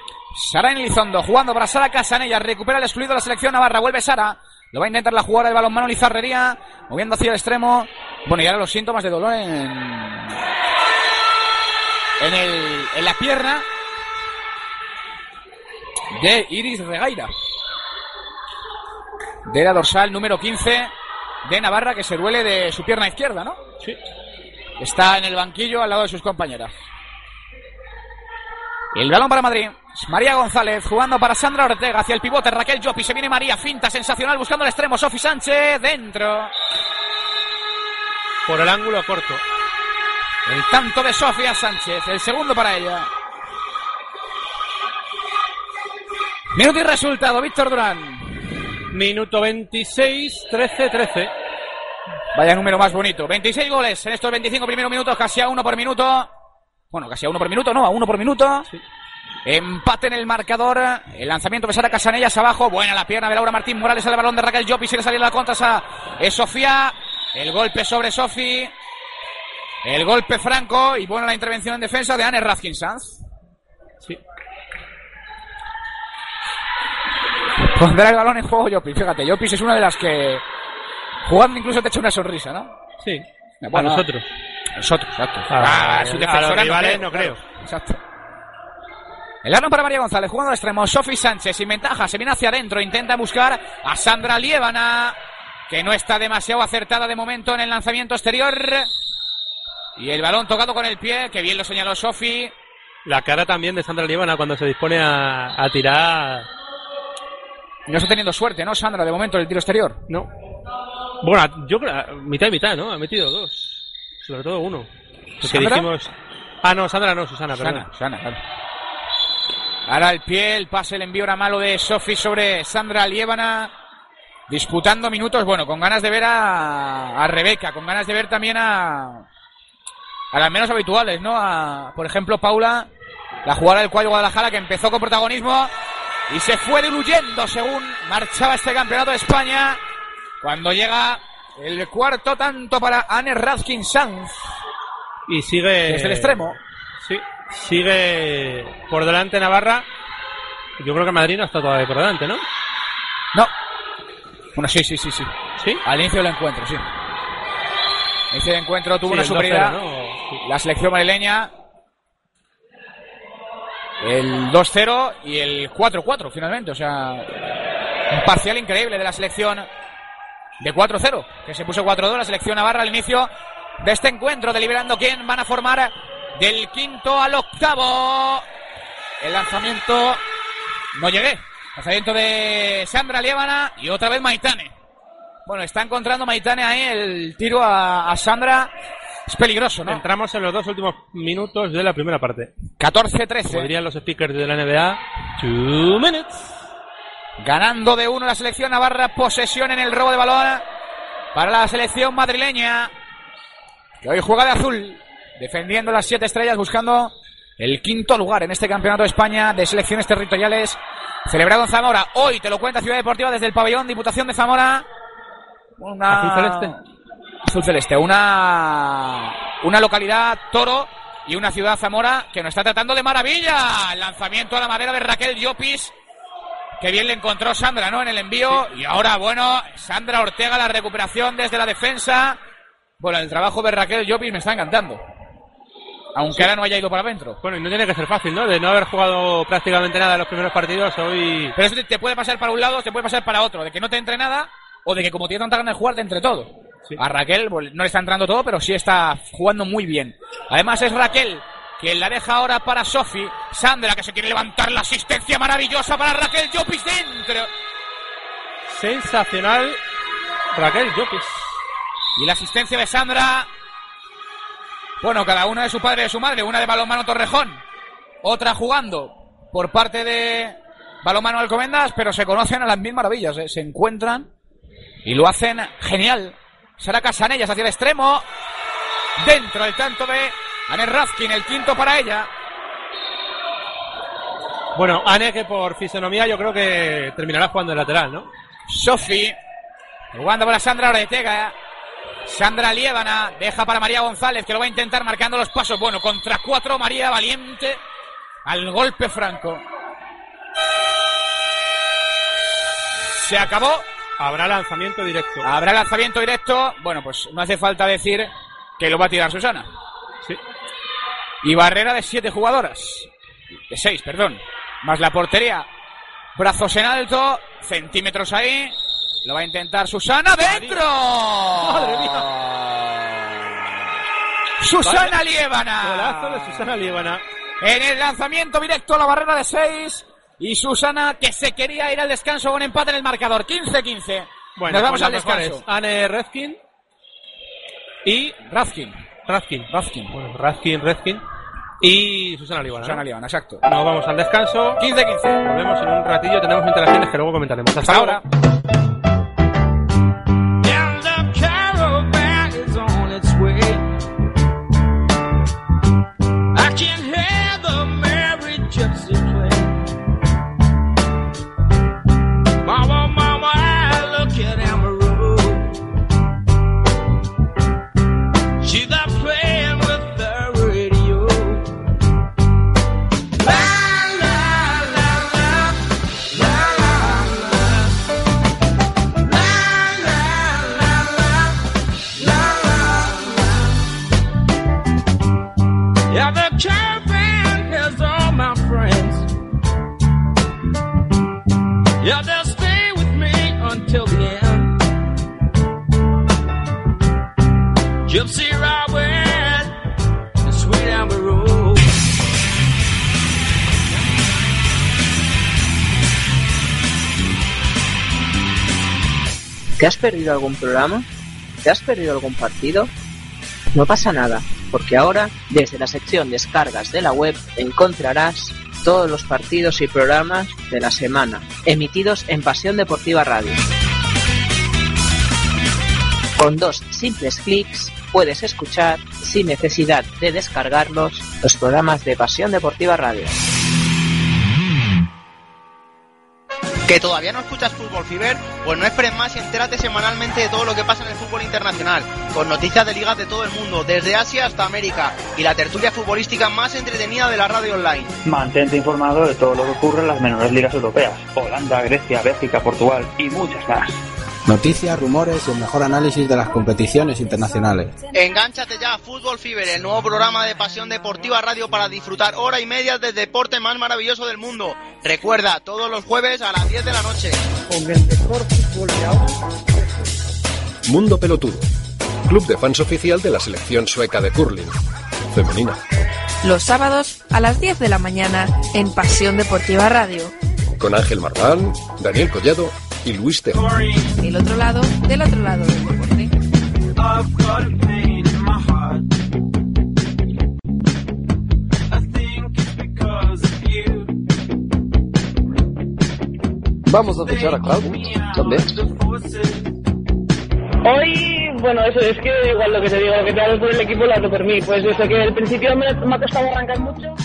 Sara Elizondo jugando para Sara Casanella. Recupera el excluido de la selección Navarra. Vuelve Sara. Lo va a intentar la jugada de balonmano Lizarrería. Moviendo hacia el extremo. Bueno, y ahora los síntomas de dolor en. En, el, en la pierna de Iris Regaira. De la dorsal número 15 de Navarra que se duele de su pierna izquierda, ¿no? Sí. Está en el banquillo al lado de sus compañeras. El balón para Madrid. María González jugando para Sandra Ortega hacia el pivote. Raquel Jopi. Se viene María. Finta sensacional buscando el extremo. Sofi Sánchez dentro. Por el ángulo corto. El tanto de Sofía Sánchez. El segundo para ella. Minuto y resultado. Víctor Durán. Minuto 26, 13, 13. Vaya número más bonito. 26 goles en estos 25 primeros minutos. Casi a uno por minuto. Bueno, casi a uno por minuto. No, a uno por minuto. Empate en el marcador. El lanzamiento de Sara Casanellas abajo. Buena la pierna de Laura Martín Morales al balón de Raquel Jopi. Sigue saliendo la contra. Es Sofía. El golpe sobre Sofi. El golpe franco. Y buena la intervención en defensa de Anne Razkin Sanz. Sí. Pondrá el balón en juego Jopis. Fíjate, Jopis es una de las que jugando incluso te echa una sonrisa, ¿no? Sí. Bueno, a nosotros. Nosotros, exacto. A- Ah, su a los no rivales creo, no creo. claro. Exacto. El arma para María González, jugando al extremo. Sofi Sánchez sin ventaja, se viene hacia adentro, intenta buscar a Sandra Liébana, que no está demasiado acertada de momento en el lanzamiento exterior. Y el balón tocado con el pie, que bien lo señaló Sofi. La cara también de Sandra Líbana cuando se dispone a, a tirar. No está teniendo suerte, ¿no, Sandra, de momento, en el tiro exterior? No. Bueno, yo creo, mitad y mitad, ¿no? Ha metido dos. Sobre todo uno. Porque ¿Sandra? dijimos. Ah, no, Sandra no, Susana, Susana. Susana, claro. Ahora el pie, el pase, el envío era malo de Sofi sobre Sandra Liébana. Disputando minutos, bueno, con ganas de ver a, a Rebeca, con ganas de ver también a, a las menos habituales, ¿no? A, por ejemplo, Paula, la jugadora del Cuadro Guadalajara, que empezó con protagonismo y se fue diluyendo según marchaba este campeonato de España. Cuando llega el cuarto tanto para Anne Radkin Sanz, Y sigue. desde el extremo. Sí, sigue por delante Navarra. Yo creo que Madrid no está todavía por delante, ¿no? No. Bueno, sí, sí, sí, sí. Sí. Al inicio del encuentro, sí. Al inicio del encuentro tuvo Sí, una el 2-0, superioridad. ¿no? Sí. La selección madrileña. El 2-0 y el 4-4 finalmente. O sea, un parcial increíble de la selección de 4-0. Que se puso 4-2 la selección navarra al inicio de este encuentro, deliberando quién van a formar del quinto al octavo. El lanzamiento no llegué. Lanzamiento de Sandra Liébana y otra vez Maitane. Bueno, está encontrando Maitane ahí el tiro a, a Sandra. Es peligroso, ¿no? Entramos en los dos últimos minutos de la primera parte. 14-13. Como dirían los speakers de la NBA, two minutes. Ganando de uno la selección navarra. Posesión en el robo de balón para la selección madrileña. Que hoy juega de azul. Defendiendo las siete estrellas. Buscando el quinto lugar en este campeonato de España de selecciones territoriales. Celebrado en Zamora. Hoy te lo cuenta Ciudad Deportiva desde el pabellón Diputación de Zamora. Una... Azul celeste. Azul Celeste, una, una localidad toro y una ciudad Zamora que nos está tratando de maravilla. El lanzamiento a la madera de Raquel Llopis. Que bien le encontró Sandra, ¿no? En el envío. Y ahora, bueno, Sandra Ortega, la recuperación desde la defensa. Bueno, el trabajo de Raquel Llopis me está encantando. Aunque ahora no haya ido para adentro. Bueno, y no tiene que ser fácil, ¿no? De no haber jugado prácticamente nada en los primeros partidos, hoy... Pero eso te- te puede pasar para un lado, te puede pasar para otro. De que no te entre nada o de que como tiene tanta ganas de jugar, te entre todo. A Raquel pues, no le está entrando todo, pero sí está jugando muy bien. Además es Raquel quien la deja ahora para Sofi. Sandra que se quiere levantar la asistencia maravillosa para Raquel Llopis dentro. Sensacional Raquel Llopis. Y la asistencia de Sandra. Bueno, cada una de su padre y de su madre. Una de balonmano Torrejón. Otra jugando por parte de balonmano Alcomendas. Pero se conocen a las mil maravillas. ¿eh? Se encuentran y lo hacen genial. Sara Casanellas hacia el extremo. Dentro el tanto de Anne Razkin. El quinto para ella. Bueno, Ane que por fisonomía yo creo que terminará jugando de lateral, ¿no? Sofi. Jugando para Sandra Ortega. Sandra Liébana deja para María González que lo va a intentar marcando los pasos. Bueno, contra cuatro María Valiente al golpe franco. Se acabó. Habrá lanzamiento directo. Habrá lanzamiento directo. Bueno, pues no hace falta decir que lo va a tirar Susana. Sí. Y barrera de siete jugadoras. De seis, perdón. Más la portería. Brazos en alto. Centímetros ahí. Lo va a intentar Susana. ¡Dentro! Madre Susana Vaya Liébana. Golazo de Susana. En el lanzamiento directo a la barrera de 6. Y Susana que se quería ir al descanso con empate en el marcador. 15-15. Bueno, Nos vamos al descanso. Anne Redkin y Razkin. Radkin. Razkin. Bueno, Radkin, Redkin y Susana Líbana. Susana ¿no? Liébana, exacto. Nos vamos al descanso. 15-15. Volvemos en un ratillo. Tenemos interacciones que luego comentaremos. Hasta, Hasta ahora. ¿Te has perdido algún programa? ¿Te has perdido algún partido? No pasa nada, porque ahora, desde la sección descargas de la web, encontrarás todos los partidos y programas de la semana, emitidos en Pasión Deportiva Radio. Con dos simples clics puedes escuchar, sin necesidad de descargarlos, los programas de Pasión Deportiva Radio. ¿Que todavía no escuchas Fútbol Fiber? Pues no esperes más y entérate semanalmente de todo lo que pasa en el fútbol internacional, con noticias de ligas de todo el mundo, desde Asia hasta América, y la tertulia futbolística más entretenida de la radio online. Mantente informado de todo lo que ocurre en las menores ligas europeas, Holanda, Grecia, Bélgica, Portugal y muchas más. Noticias, rumores y el mejor análisis de las competiciones internacionales. Engánchate ya a Fútbol Fiber, el nuevo programa de Pasión Deportiva Radio para disfrutar hora y media del deporte más maravilloso del mundo. Recuerda, todos los jueves a las 10 de la noche. Con el mejor fútbol de ahora. Mundo Pelotudo, club de fans oficial de la selección sueca de curling, femenina. Los sábados a las 10 de la mañana en Pasión Deportiva Radio. Con Ángel Marván, Daniel Collado y Luis. El otro lado del otro lado del deporte. Vamos a fichar a Claudio también. Hoy, bueno, eso es que igual lo que te digo, lo que te hago por el equipo lo hago por mí. Pues desde que al principio me, me ha costado arrancar mucho.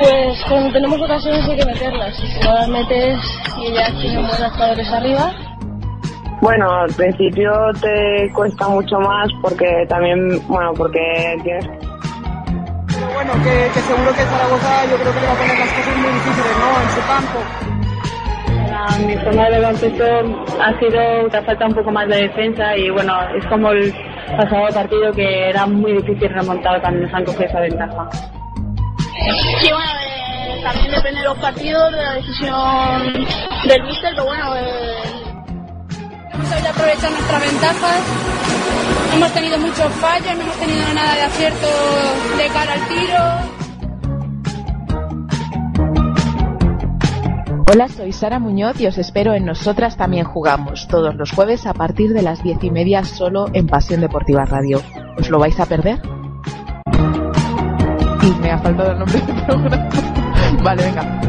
Pues cuando tenemos ocasiones hay que meterlas. Si no las metes y ya tienen buenos jugadores arriba, Bueno, al principio te cuesta mucho más porque también, bueno, porque tienes Pero bueno, que, que seguro que Zaragoza yo creo que le va a poner las cosas muy difíciles, ¿no? En su campo. La- mi forma de baloncesto ha sido que falta un poco más de defensa y bueno, es como el pasado partido que era muy difícil remontar cuando nos han cogido esa ventaja. Sí, bueno, eh, también depende de los partidos, de la decisión del míster, pero bueno, eh, Hemos sabido aprovechar nuestras ventajas. Hemos tenido muchos fallos, no hemos tenido nada de acierto de cara al tiro. Hola, soy Sara Muñoz y os espero en Nosotras también jugamos, todos los jueves a partir de las diez y media solo en Pasión Deportiva Radio. ¿Os lo vais a perder? (laughs) Me ha faltado el nombre del programa. (laughs) vale, venga.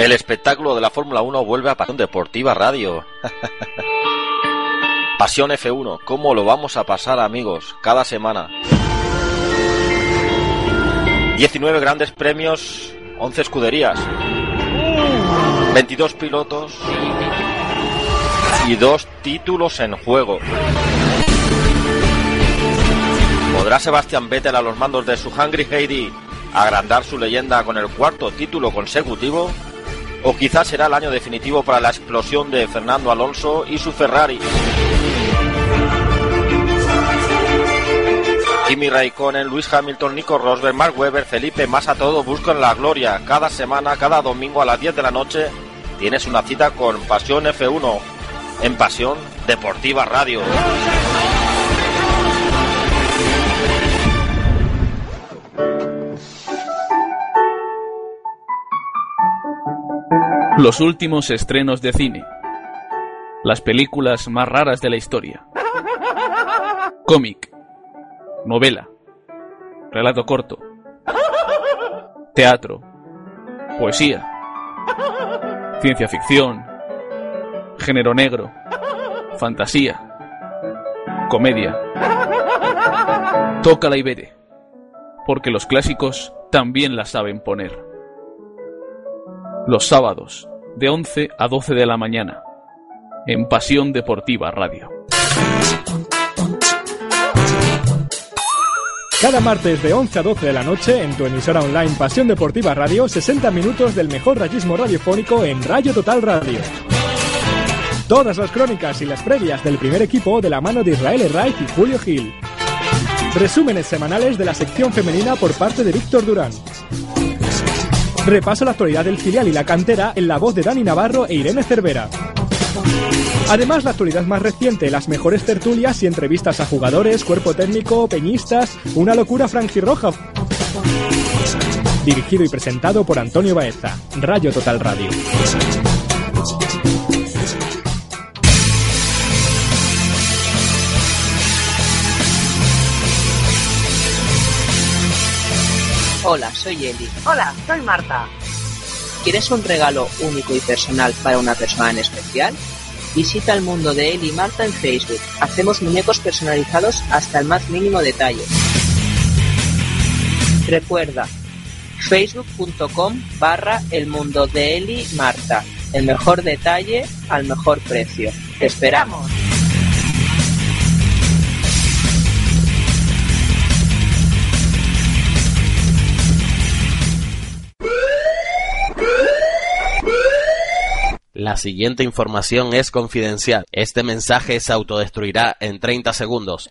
El espectáculo de la Fórmula 1 vuelve a Pasión Deportiva Radio. (laughs) Pasión F1, ¿cómo lo vamos a pasar amigos? Cada semana. 19 grandes premios, 11 escuderías, 22 pilotos y dos títulos en juego. ¿Podrá Sebastián Vettel a los mandos de su Hungry Heidi agrandar su leyenda con el cuarto título consecutivo? ¿O quizás será el año definitivo para la explosión de Fernando Alonso y su Ferrari? Kimi Raikkonen, Luis Hamilton, Nico Rosberg, Mark Webber, Felipe Massa, todo buscan la gloria. Cada semana, cada domingo a las 10 de la noche tienes una cita con Pasión F1 en Pasión Deportiva Radio. Los últimos estrenos de cine. Las películas más raras de la historia. Cómic. Novela. Relato corto. Teatro. Poesía. Ciencia ficción. Género negro. Fantasía. Comedia. Tócala y vete. Porque los clásicos también la saben poner los sábados, de 11 a 12 de la mañana, en Pasión Deportiva Radio. Cada martes de 11 a 12 de la noche en tu emisora online Pasión Deportiva Radio, 60 minutos del mejor rayismo radiofónico en Rayo Total Radio. Todas las crónicas y las previas del primer equipo de la mano de Israel Herraiz y Julio Gil. Resúmenes semanales de la sección femenina por parte de Víctor Durán. Repaso la actualidad del filial y la cantera en la voz de Dani Navarro e Irene Cervera. Además, la actualidad más reciente, las mejores tertulias y entrevistas a jugadores, cuerpo técnico, peñistas, una locura franjirroja. Dirigido y presentado por Antonio Baeza, Rayo Total Radio. Hola, soy Eli. Hola, soy Marta. ¿Quieres un regalo único y personal para una persona en especial? Visita el mundo de Eli y Marta en Facebook. Hacemos muñecos personalizados hasta el más mínimo detalle. Recuerda, facebook.com barra el mundo de Eli Marta. El mejor detalle al mejor precio. Te esperamos. La siguiente información es confidencial. Este mensaje se autodestruirá en 30 segundos.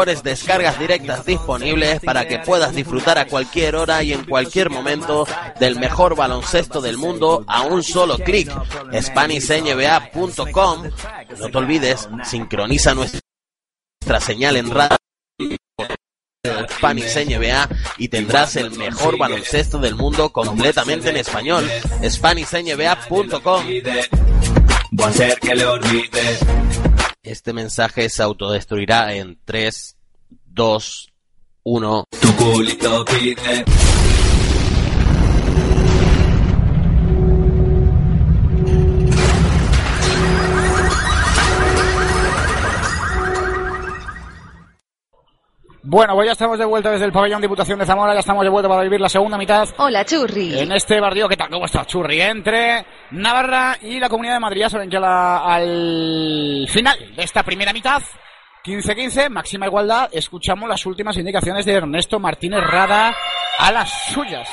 mejores descargas directas disponibles para que puedas disfrutar a cualquier hora y en cualquier momento del mejor baloncesto del mundo a un solo clic. SpanishNBA.com. No te olvides, sincroniza nuestra señal en radio Spanish NBA y tendrás el mejor baloncesto del mundo completamente en español. SpanishNBA.com. Este mensaje se autodestruirá en 3, 2, 1. Tu culito pide. Bueno, pues ya estamos de vuelta desde el pabellón Diputación de Zamora, ya estamos de vuelta para vivir la segunda mitad. Hola, Churri. En este partido, ¿qué tal? ¿Cómo Churri? Entre Navarra y la Comunidad de Madrid, ya saben que a la- al final de esta primera mitad, 15-15, máxima igualdad, escuchamos las últimas indicaciones de Ernesto Martínez Rada a las suyas.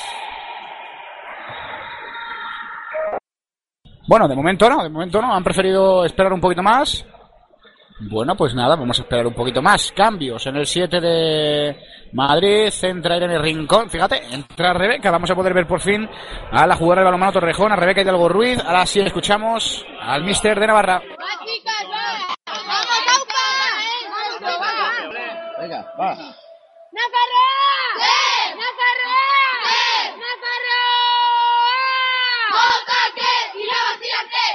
Bueno, de momento no, de momento no, han preferido esperar un poquito más. Bueno, pues nada, vamos a esperar un poquito más. Cambios en el 7 de Madrid, centra Irene Rincón. Fíjate, entra Rebeca. Vamos a poder ver por fin a la jugadora de balonmano Torrejón, a Rebeca Hidalgo Ruiz. Ahora sí escuchamos al mister de Navarra. Venga, va. ¡Navarra! ¡Sí! ¡Navarra! ¡Sí! ¡Navarra! ¡Bótate! ¡Y luego tírate!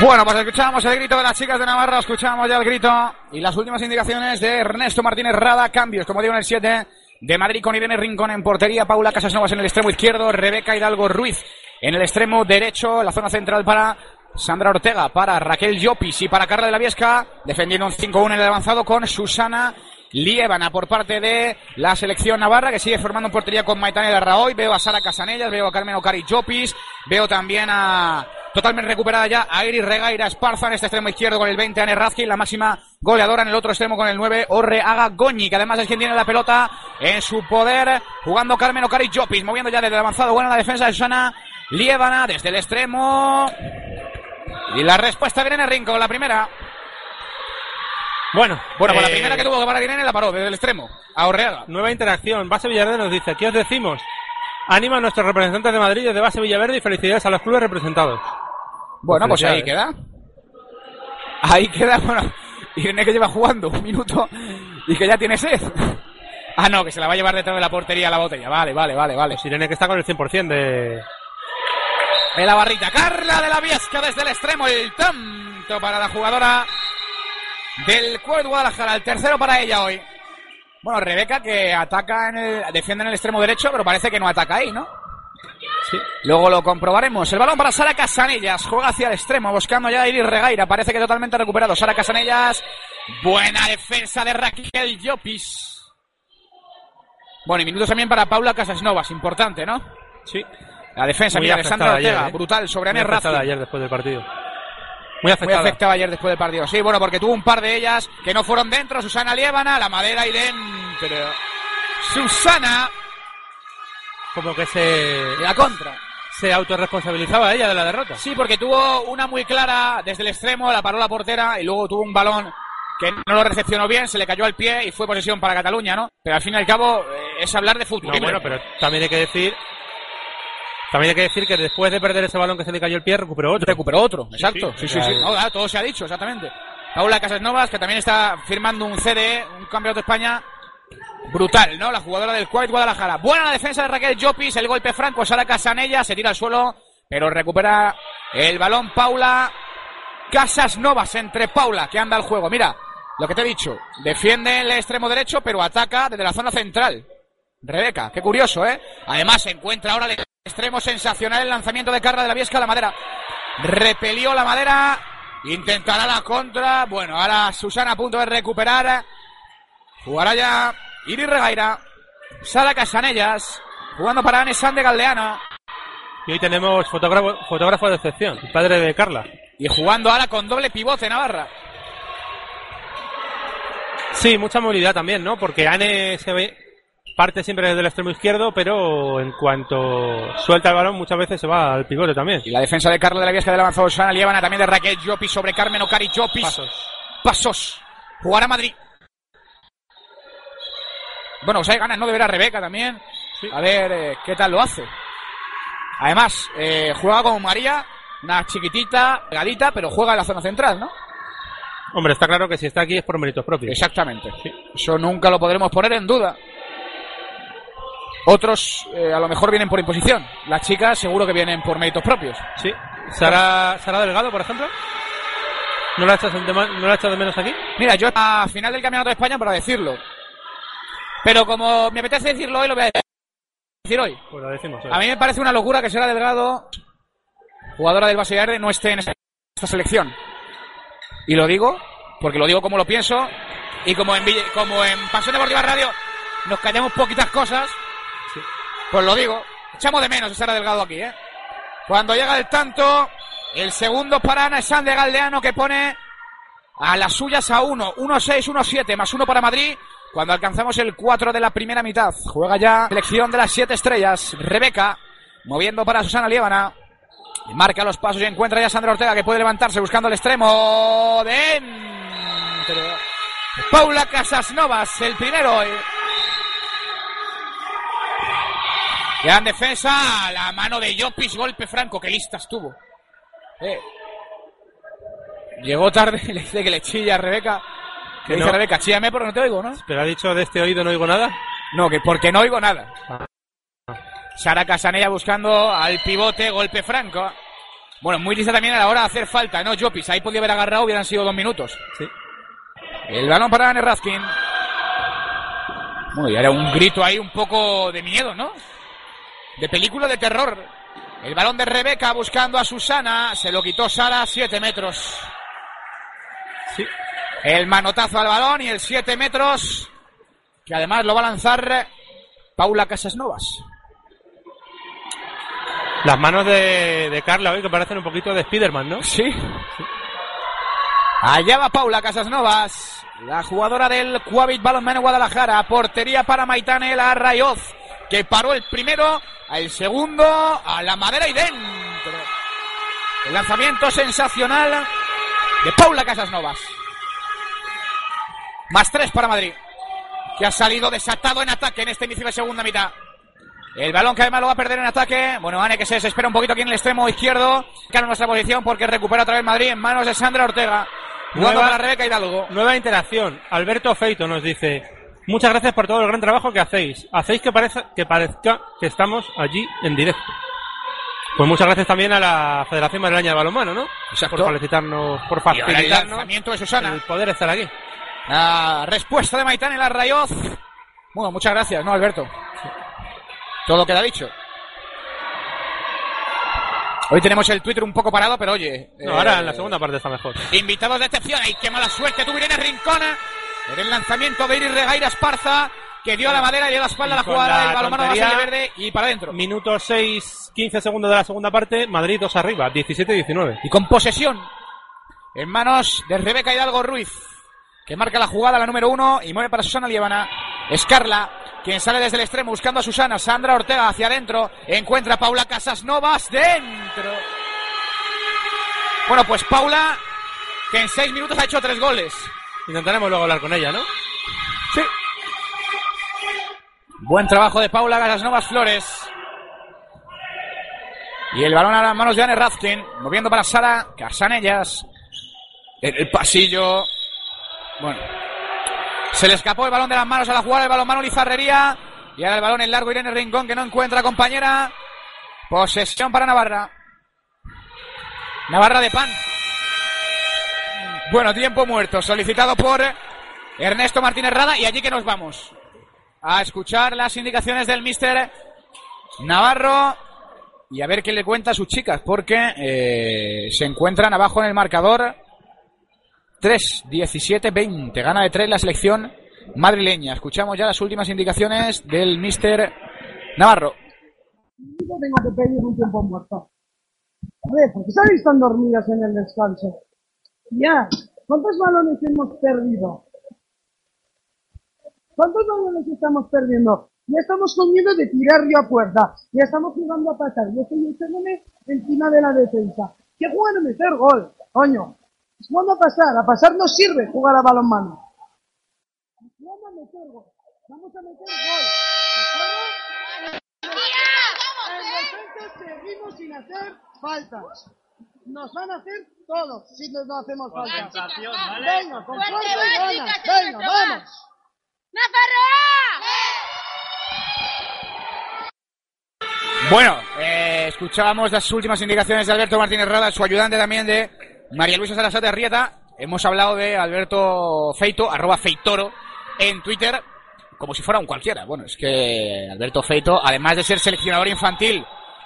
Bueno, pues escuchamos el grito de las chicas de Navarra, escuchamos ya el grito y las últimas indicaciones de Ernesto Martínez Rada. Cambios, como digo, en el 7 de Madrid con Irene Rincón en portería, Paula Casasnovas en el extremo izquierdo, Rebeca Hidalgo Ruiz en el extremo derecho, la zona central para Sandra Ortega, para Raquel Llopis y para Carla de la Viesca, defendiendo un 5-1 en el avanzado con Susana Liébana por parte de la selección navarra que sigue formando portería con Maitane Larraoy. Veo a Sara Casanellas, veo a Carmen Ocari Llopis, veo también a totalmente recuperada ya a Iris Regaira Esparza en este extremo izquierdo con el 20 Anne Razkin, la máxima goleadora en el otro extremo con el 9 Orre Aga Goñi, que además es quien tiene la pelota en su poder, jugando Carmen Ocari Llopis, moviendo ya desde el avanzado, buena la defensa de Susana Liébana desde el extremo. Y la respuesta viene en Rincón, la primera. Bueno, Bueno, pues la eh, primera que tuvo que parar Irene la paró desde el extremo. A Orreaga. Nueva interacción. Base Villaverde nos dice, ¿qué os decimos? Anima a nuestros representantes de Madrid desde Base Villaverde y felicidades a los clubes representados. Bueno, pues ahí queda. Ahí queda, bueno, Irene que lleva jugando un minuto y que ya tiene sed. Ah, no, que se la va a llevar detrás de la portería la botella. Vale, vale, vale, vale. Pues Irene que está con el 100% de... En la barrita, Carla de la Viesca desde el extremo, el tanto para la jugadora del Cuervo Guadalajara, el tercero para ella hoy. Bueno, Rebeca que ataca en el, defiende en el extremo derecho, pero parece que no ataca ahí, ¿no? Sí. Luego lo comprobaremos. El balón para Sara Casanellas. Juega hacia el extremo, buscando ya a Iris Regaira. Parece que totalmente recuperado. Sara Casanellas. Buena defensa de Raquel Llopis. Bueno, y minutos también para Paula Casasnovas. Importante, ¿no? Sí. La defensa, Muy mira, de Sandra ayer, Ortega. ¿eh? Brutal sobre afectada Razzi. ayer después del partido. Muy Muy afectada. afectada ayer después del partido. Sí, bueno, porque tuvo un par de ellas que no fueron dentro. Susana Liébana, la madera y dentro. Susana, Como que se... la contra. Se autorresponsabilizaba ella de la derrota. Sí, porque tuvo una muy clara desde el extremo, la paró la portera y luego tuvo un balón que no lo recepcionó bien, se le cayó al pie y fue posesión para Cataluña, ¿no? Pero al fin y al cabo eh, es hablar de fútbol. No, bueno, pero también hay que decir... También hay que decir que después de perder ese balón que se le cayó el pie, recuperó otro. Recuperó otro, exacto. Sí, sí, sí, No, claro, todo se ha dicho, exactamente. Paula Casasnovas, que también está firmando un CDE, un campeonato de España brutal, ¿no? La jugadora del Kuwait Guadalajara. Buena la defensa de Raquel Llopis, el golpe franco, Sara Casanella, se tira al suelo, pero recupera el balón Paula Casasnovas entre Paula, que anda al juego. Mira, lo que te he dicho, defiende el extremo derecho, pero ataca desde la zona central. Rebeca, qué curioso, ¿eh? Además se encuentra ahora extremo sensacional el lanzamiento de Carla de la Viesca a la madera. Repelió la madera, intentará la contra. Bueno, ahora Susana a punto de recuperar. Jugará ya Iris Regaira, Sara Casanellas, jugando para Anne Sande Galdeano. Y hoy tenemos fotógrafo, fotógrafo de excepción, el padre de Carla. Y jugando ahora con doble pivote Navarra. Sí, mucha movilidad también, ¿no? Porque Anne se ve, parte siempre desde el extremo izquierdo, pero en cuanto suelta el balón muchas veces se va al pivote también. Y la defensa de Carla de la Viesca del avanzado Susana Liébana, también de Raquel Llopis sobre Carmen Ocari Llopis. Pasos. Pasos. Jugará Madrid. Bueno, si hay ganas, no de ver a Rebeca también. A ver eh, qué tal lo hace. Además, eh, juega con María, una chiquitita, pegadita, pero juega en la zona central, ¿no? Hombre, está claro que si está aquí es por méritos propios. Exactamente. Eso nunca lo podremos poner en duda. Otros eh, a lo mejor vienen por imposición. Las chicas seguro que vienen por méritos propios. Sí. Sara, Sara Delgado, por ejemplo. ¿No la, echas de, ¿No la echas de menos aquí? Mira, yo a final del Campeonato de España para decirlo. Pero como me apetece decirlo hoy, lo voy a decir hoy. Pues lo decimos. hoy. A mí me parece una locura que Sara Delgado, jugadora del Verde, no esté en esta selección. Y lo digo porque lo digo como lo pienso y como en, como en Pasión Deportiva Radio nos callamos poquitas cosas, pues lo digo. Echamos de menos a Sara Delgado aquí, ¿eh? Cuando llega el tanto, el segundo para Ana Sánchez Galdeano que pone a las suyas a 1, 1-6, 1-7, más 1 para Madrid. Cuando alcanzamos el 4 de la primera mitad, juega ya selección de las 7 estrellas. Rebeca, moviendo para Susana Liébana. Marca los pasos y encuentra ya a Sandra Ortega que puede levantarse buscando el extremo. Dentro. Paula Casasnovas, el primero hoy. En defensa, la mano de Llopis, golpe franco, que lista estuvo. Eh. Llegó tarde, (laughs) le dice que le chilla a Rebeca. Que dice no. Rebeca, chíame porque no te oigo, ¿no? Pero ha dicho de este oído no oigo nada. No, que porque no oigo nada. Sara Casanella buscando al pivote, golpe franco. Bueno, muy lista también a la hora de hacer falta, ¿no? Jopis, ahí podía haber agarrado, hubieran sido dos minutos. Sí. El balón para Anne Raskin. Bueno, y era un grito ahí un poco de miedo, ¿no? De película de terror. El balón de Rebeca buscando a Susana. Se lo quitó Sara, siete metros. Sí. El manotazo al balón y el siete metros. Que además lo va a lanzar Paula Casasnovas. Las manos de, de Carla hoy que parecen un poquito de Spiderman, ¿no? Sí. Allá va Paula Casasnovas, la jugadora del Cuavit Balonmano Guadalajara. Portería para Maitane La Rayoz, que paró el primero, el segundo, a la madera y dentro. El lanzamiento sensacional de Paula Casasnovas. Más tres para Madrid, que ha salido desatado en ataque en este inicio de segunda mitad. El balón que además lo va a perder en ataque. Bueno, Ane que se desespera un poquito aquí en el extremo izquierdo. Cambia nuestra posición porque recupera otra vez Madrid en manos de Sandra Ortega. Jugando para Rebeca Hidalgo. nueva interacción. Alberto Feito nos dice: Muchas gracias por todo el gran trabajo que hacéis. Hacéis que, parezca que parezca que estamos allí en directo. Pues muchas gracias también a la Federación Madrileña de Balonmano, ¿no? Exacto. Por facilitarnos, por Y ahora el facilitarnos lanzamiento de Susana. el poder estar aquí. La respuesta de Maitán en la Rayoz. Bueno, muchas gracias, ¿no, Alberto? Todo queda dicho. Hoy tenemos el Twitter un poco parado, pero oye. No, eh, ahora en la segunda parte está mejor. Invitados de excepción. ¡Ay, qué mala suerte tuvo Irene Rincona! En el lanzamiento de Iris Regaira Esparza, que dio a la madera y dio la espalda a la jugada del balonmano Valle Verde y para adentro. Minuto 6, 15 segundos de la segunda parte. Madrid 2 arriba, 17-19. Y con posesión en manos de Rebeca Hidalgo Ruiz, que marca la jugada la número uno y mueve para Susana Lievana. Es Carla, quien sale desde el extremo buscando a Susana. Sandra Ortega hacia adentro. Encuentra a Paula Casasnovas dentro. Bueno, pues Paula, que en seis minutos ha hecho tres goles. Intentaremos luego hablar con ella, ¿no? Sí. Buen trabajo de Paula Casasnovas Flores. Y el balón a las manos de Anne Razkin, moviendo para Sara Casanellas. En el pasillo. Bueno. Se le escapó el balón de las manos a la jugada del balón Manu Lizarrería. Y ahora el balón en largo Irene Rincón que no encuentra compañera. Posesión para Navarra. Navarra de Pan. Bueno, tiempo muerto. Solicitado por Ernesto Martínez Rada. Y allí que nos vamos. A escuchar las indicaciones del mister Navarro. Y a ver qué le cuenta a sus chicas. Porque eh, se encuentran abajo en el marcador. 3, 17, 20. Gana de 3 la selección madrileña. Escuchamos ya las últimas indicaciones del mister Navarro. Yo tengo que pedir un tiempo muerto. A ver, ¿por qué tan dormidas en el descanso? Ya, ¿cuántos balones hemos perdido? ¿Cuántos balones estamos perdiendo? Ya estamos comiendo de tirar yo a puerta. Ya estamos jugando a pasar. Yo estoy echándome encima de la defensa. ¿Qué juegan a meter gol? Coño. Es jugando a pasar. A pasar no sirve jugar a balonmano. meter gol. Vamos a meter gol. En defensa seguimos sin hacer faltas. Nos van a hacer todos si no, no hacemos faltas. Venga, con fuerza y ganas. Venga, vamos. Bueno, eh, escuchábamos las últimas indicaciones de Alberto Martínez Rada, su ayudante también de María Luisa Salazar de Arrieta. Hemos hablado de Alberto Feito, arroba Feitoro, en Twitter, como si fuera un cualquiera. Bueno, es que Alberto Feito, además de ser seleccionador infantil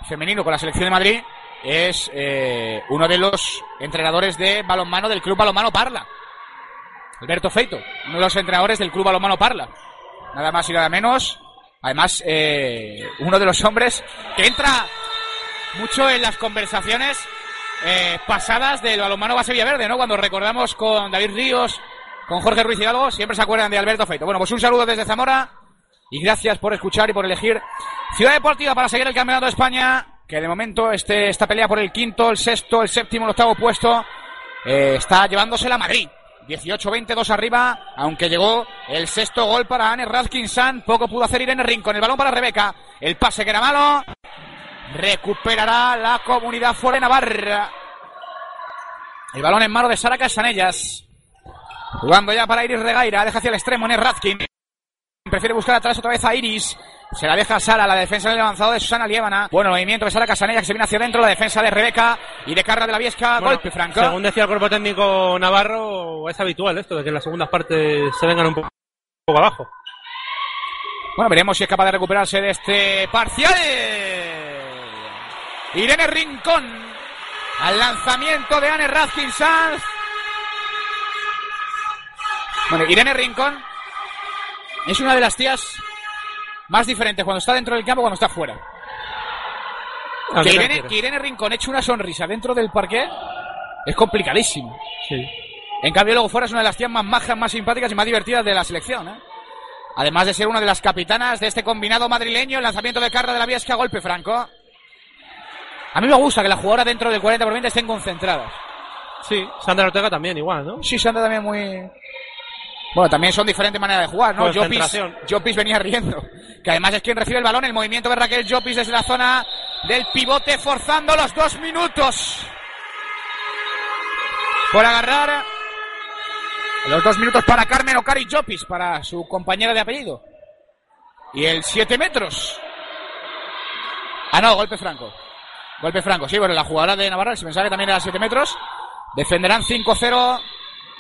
femenino con la selección de Madrid, es eh, uno de los entrenadores de balonmano del Club Balonmano Parla. Alberto Feito, uno de los entrenadores del Club Balonmano Parla. Nada más y nada menos. Además, eh, uno de los hombres que entra mucho en las conversaciones eh, pasadas del balonmano base Villaverde, ¿no? Cuando recordamos con David Ríos, con Jorge Ruiz Hidalgo, siempre se acuerdan de Alberto Feito. Bueno, pues un saludo desde Zamora y gracias por escuchar y por elegir Ciudad Deportiva para seguir el Campeonato de España, que de momento este, esta pelea por el quinto, el sexto, el séptimo, el octavo puesto eh, está llevándose la Madrid. 18-20, dos arriba, aunque llegó el sexto gol para Anne Raskinson, poco pudo hacer Irene Rincón, el balón para Rebeca, el pase que era malo, recuperará la comunidad fuera de Navarra. El balón en mano de Sara Casanellas. Jugando ya para Iris Regaira, deja hacia el extremo Anne Raskin. Prefiere buscar atrás otra vez a Iris. Se la deja Sara, la defensa del avanzado de Susana Liébana. Bueno, movimiento de Sara Casanella que se viene hacia adentro, la defensa de Rebeca y de Carla de la Viesca. Bueno, golpe franco. Según decía el cuerpo técnico Navarro, es habitual esto, de que en las segundas partes se vengan un poco, un poco abajo. Bueno, veremos si es capaz de recuperarse de este parcial. Irene Rincón. Al lanzamiento de Anne Raskinson. Bueno, Irene Rincón es una de las tías más diferentes cuando está dentro del campo cuando está fuera. ¿A Que Irene, que Irene Rincón eche una sonrisa dentro del parque es complicadísimo. Sí. En cambio, luego fuera es una de las tías más majas, más simpáticas y más divertidas de la selección. ¿eh? Además de ser una de las capitanas de este combinado madrileño, el lanzamiento de Carla de la Viesca, golpe franco. A mí me gusta que las jugadoras dentro del 40 por 20 estén concentradas. Sí, Sandra Ortega también, igual, ¿no? Sí, Sandra también muy... Bueno, también son diferentes maneras de jugar, ¿no? Jopis. Jopis venía riendo. Que además es quien recibe el balón, el movimiento de Raquel Jopis desde la zona del pivote, forzando los dos minutos. Por agarrar los dos minutos para Carmen Ocari Jopis, para su compañera de apellido. Y el 7 metros. Ah, no, golpe franco. Golpe franco, sí, bueno, la jugadora de Navarra, se pensaba que también era 7 metros. Defenderán 5-0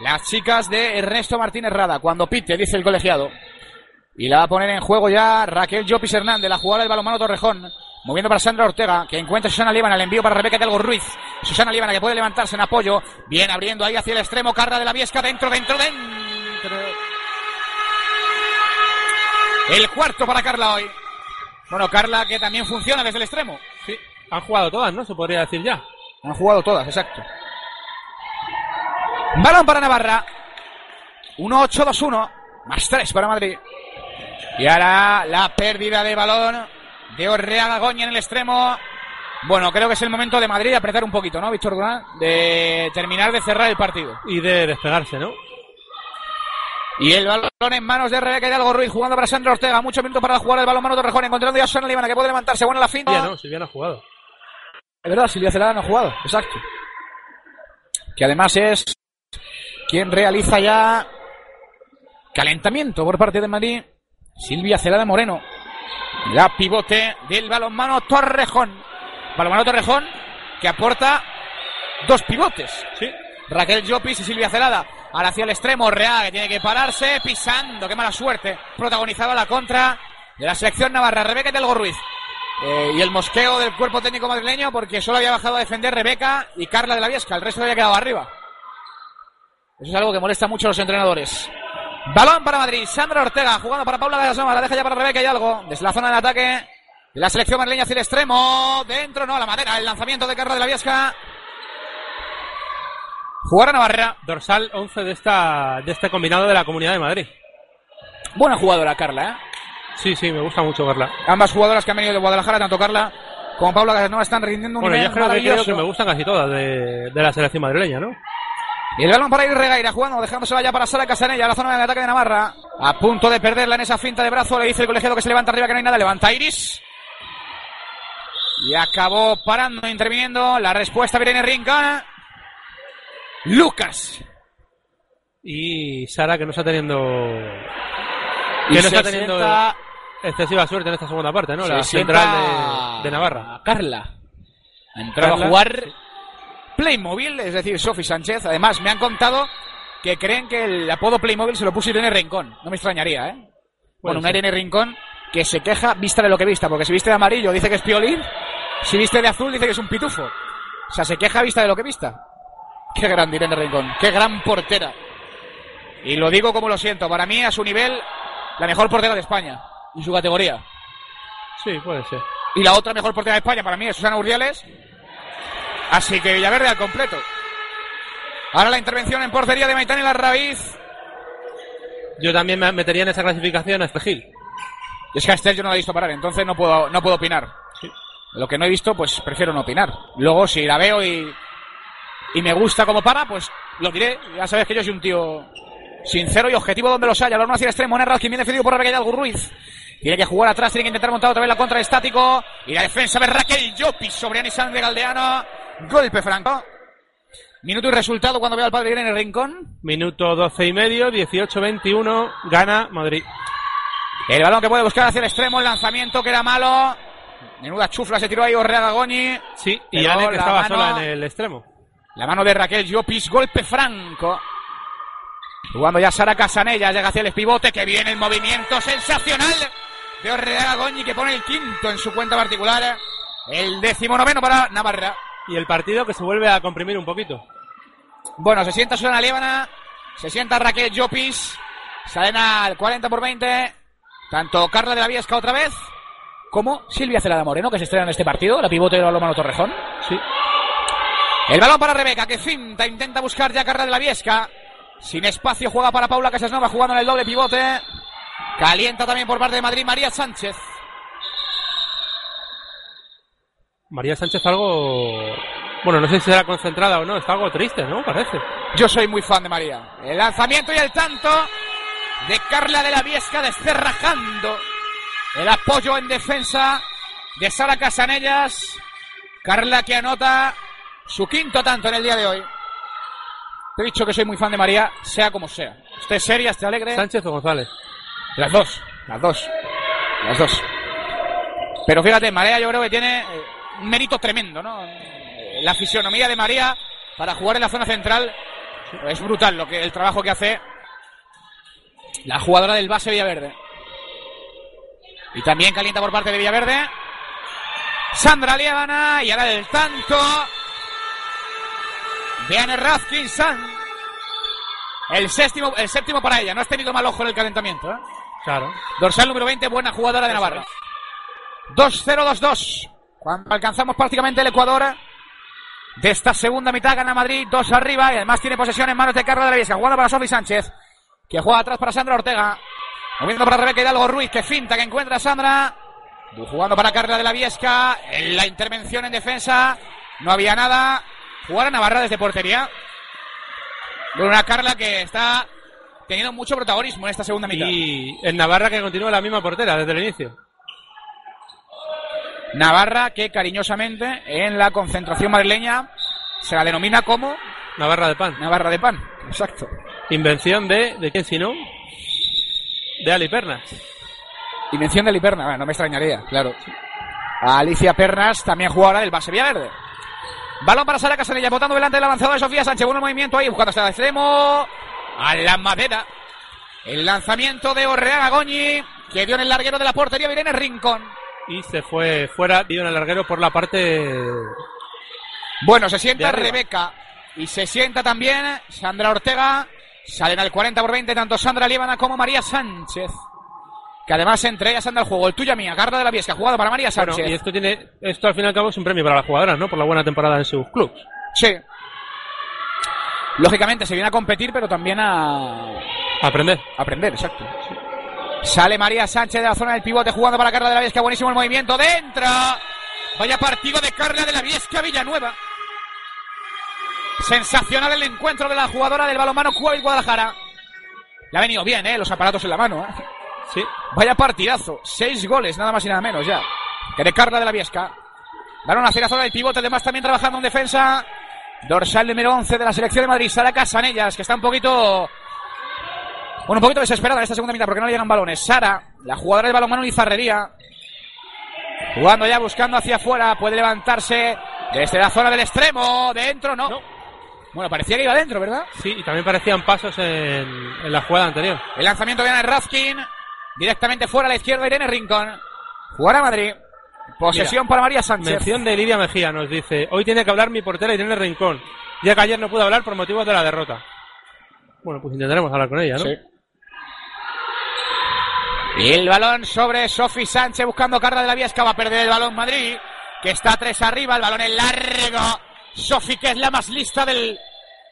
las chicas de Ernesto Martínez Rada. Cuando pite, dice el colegiado. Y la va a poner en juego ya Raquel Llopis Hernández, la jugadora del balonmano Torrejón. Moviendo para Sandra Ortega, que encuentra a Susana Líbana, el envío para Rebeca Delgo Ruiz. Susana Líbana que puede levantarse en apoyo. Bien abriendo ahí hacia el extremo, Carla de la Viesca, dentro, dentro, dentro. El cuarto para Carla hoy. Bueno, Carla que también funciona desde el extremo. Sí, han jugado todas, ¿no? Se podría decir ya. Han jugado todas, exacto. Balón para Navarra. 1-8-2-1. Más 3 para Madrid. Y ahora la pérdida de balón de Orreaga Goña en el extremo. Bueno, creo que es el momento de Madrid de apretar un poquito, ¿no, Víctor Durán? De terminar de cerrar el partido. Y de despegarse, ¿no? Y el balón en manos de Rebeca Hidalgo Ruiz jugando para Sandra Ortega. Mucho minutos para la jugada del balón mano Torrejón. Encontrando ya a Susana Líbana que puede levantarse. Buena la finta. Silvia no, Silvia no ha jugado. Es verdad, Silvia Celada no ha jugado, exacto. Que además es quien realiza ya calentamiento por parte de Madrid. Silvia Celada Moreno. La pivote del balonmano Torrejón. Balonmano Torrejón que aporta dos pivotes. Sí. Raquel Llopis y Silvia Celada. Ahora hacia el extremo, Real, que tiene que pararse, pisando, qué mala suerte. Protagonizaba la contra de la selección navarra, Rebeca Delgo Ruiz. Eh, y el mosqueo del cuerpo técnico madrileño porque solo había bajado a defender Rebeca y Carla de la Viesca, el resto había quedado arriba. Eso es algo que molesta mucho a los entrenadores. Balón para Madrid, Sandra Ortega jugando para Paula Gasoma, la deja ya para Rebeca y algo. Desde la zona del ataque de la selección madrileña hacia el extremo, dentro no, la madera, el lanzamiento de Carla de la Viesca. Jugar a Navarra. Dorsal 11 de esta de este combinado de la Comunidad de Madrid. Buena jugadora, Carla, ¿eh? Sí, sí, me gusta mucho verla. Ambas jugadoras que han venido de Guadalajara, tanto Carla como Paula Casanova, están rindiendo un Bueno, nivel yo creo que, creo maravilloso. que me gustan casi todas de, de la selección madrileña, ¿no? Y el balón para ir Regaira jugando, dejándosela ya para Sara Casanella, la zona de ataque de Navarra. A punto de perderla en esa finta de brazo, le dice el colegiado que se levanta arriba, que no hay nada, levanta Iris. Y acabó parando, interviniendo. La respuesta viene Rincón. Lucas. Y Sara que no está teniendo. Y Que no está teniendo sienta- excesiva suerte en esta segunda parte, ¿no? Se La central de, de Navarra. Carla. Ha entrado a jugar Playmobil, es decir, Sofi Sánchez. Además, me han contado que creen que el apodo Playmobil se lo puso Irene Rincón. No me extrañaría, ¿eh? Bueno, una. Irene Rincón que se queja vista de lo que vista, porque si viste de amarillo dice que es piolín, si viste de azul dice que es un pitufo. O sea, se queja vista de lo que vista. Qué grande Irene Rincón, qué gran portera. Y lo digo como lo siento, para mí a su nivel, la mejor portera de España, en su categoría. Sí, puede ser. Y la otra mejor portera de España para mí es Susana Urdiales. Así que Villaverde al completo. Ahora la intervención en portería de Maitán y la raíz. Yo también me metería en esa clasificación a este Gil. Y es que a Estel yo no la he visto parar, entonces no puedo, no puedo opinar. Lo que no he visto, pues prefiero no opinar. Luego, si la veo y, y me gusta como para, pues lo diré. Ya sabes que yo soy un tío sincero y objetivo donde los haya. Balón hacia el extremo, Nerral, quien viene defendido por Raquel Ruiz. Tiene que jugar atrás, tiene que intentar montar otra vez la contra de estático. Y la defensa de Raquel Llopis sobre Anisán de Galdeano. Golpe franco. Minuto y resultado cuando veo al padre en el rincón. Minuto 12 y medio, 18-21, gana Madrid. El balón que puede buscar hacia el extremo, el lanzamiento que era malo. Menuda chufla se tiró ahí Orreaga Goñi. Sí, y Ale que estaba mano- sola en el extremo. La mano de Raquel Llopis, golpe franco. Jugando ya Sara Casanella, llega hacia el pivote, que viene el movimiento sensacional de Orreaga Goñi, que pone el quinto en su cuenta particular. El décimo noveno para Navarra. Y el partido que se vuelve a comprimir un poquito. Bueno, se sienta Susana Líbana, se sienta Raquel Llopis, salen al 40 por 20, tanto Carla de la Viesca otra vez, como Silvia Celada Moreno, que se estrena en este partido, la pivote de Balomano Torrejón. Sí. El balón para Rebeca, que finta, intenta buscar ya Carla de la Viesca. Sin espacio juega para Paula Casasnova jugando en el doble pivote. Calienta también por parte de Madrid María Sánchez. María Sánchez algo... Bueno, no sé si será concentrada o no, está algo triste, ¿no? Parece. Yo soy muy fan de María. El lanzamiento y el tanto de Carla de la Viesca descerrajando el apoyo en defensa de Sara Casanellas. Carla que anota su quinto tanto en el día de hoy. Te he dicho que soy muy fan de María, sea como sea. Esté seria, esté alegre. ¿Sánchez o González? Las dos, las dos, las dos. Pero fíjate, María yo creo que tiene eh, un mérito tremendo, ¿no? La fisionomía de María para jugar en la zona central es brutal lo que el trabajo que hace la jugadora del base Villaverde. Y también calienta por parte de Villaverde. Sandra Lievana y ahora el tanto Anne Raskinson. El séptimo, el séptimo para ella. No has tenido mal ojo en el calentamiento. ¿eh? Claro. Dorsal número 20, buena jugadora de Navarra. 2-0-2-2. Cuando alcanzamos prácticamente el Ecuador de esta segunda mitad, gana Madrid, dos arriba y además tiene posesión en manos de Carla de la Viesca. Jugando para Sofi Sánchez, que juega atrás para Sandra Ortega. Moviendo para Rebeca Hidalgo Ruiz, que finta, que encuentra Sandra. Jugando para Carla de la Viesca. En la intervención en defensa. No había nada. Jugar a Navarra desde portería. De una Carla que está teniendo mucho protagonismo en esta segunda mitad. Y en Navarra que continúa la misma portera desde el inicio. Navarra que cariñosamente en la concentración madrileña se la denomina como Navarra de pan. Navarra de pan, exacto. Invención de... ¿De quién si no? De Ali Pernas. Invención de Liperna, bueno, no me extrañaría, claro. Alicia Pernas, también jugadora del base Villaverde. Balón para Sara Casanella, botando delante del avanzado de Sofía Sánchez. Buen movimiento ahí, buscando hasta el extremo. A la madera. El lanzamiento de Orreaga Goñi, que dio en el larguero de la portería Irene Rincón. Y se fue fuera, en el larguero por la parte... Bueno, se sienta. Rebeca y se sienta también Sandra Ortega. Salen al 40 por 20 tanto Sandra Líbana como María Sánchez. Que además entre ellas anda el juego. El tuyo mía, Garra de la Viesca, jugado para María Bueno, Sánchez. y esto tiene... Esto al fin y al cabo es un premio para las jugadoras, ¿no? Por la buena temporada en sus clubs. Sí. Lógicamente se viene a competir, pero también a Aprender. aprender, exacto. Sale María Sánchez de la zona del pivote jugando para Carla de la Viesca. Buenísimo el movimiento. Dentro. Vaya partido de Carla de la Viesca Villanueva. Sensacional el encuentro de la jugadora del balonmano Cuba y Guadalajara. Le ha venido bien, ¿eh? Los aparatos en la mano, ¿eh? Sí. Vaya partidazo. Seis goles, nada más y nada menos ya. Que de Carla de la Viesca. Balón hacia la zona del pivote, además también trabajando en defensa. Dorsal número 11 de la selección de Madrid, Sara Casanellas, que está un poquito... Bueno, un poquito desesperada en esta segunda mitad porque no le llegan balones. Sara, la jugadora de balonmano y zarrería. Jugando ya, buscando hacia afuera. Puede levantarse desde la zona del extremo. Dentro, no. Bueno, parecía que iba dentro, ¿verdad? Sí, y también parecían pasos en, en la jugada anterior. El lanzamiento de Ana Razkin. Directamente fuera a la izquierda, Irene Rincón. Jugar a Madrid. Posesión Mira, para María Sánchez. Mención de Lidia Mejía nos dice, hoy tiene que hablar mi portera Irene Rincón, ya que ayer no pudo hablar por motivos de la derrota. Bueno, pues intentaremos hablar con ella, ¿no? Sí. Y el balón sobre Sofi Sánchez buscando Carla de la Viesca. Va a perder el balón Madrid, que está a tres arriba. El balón es largo. Sofi, que es la más lista del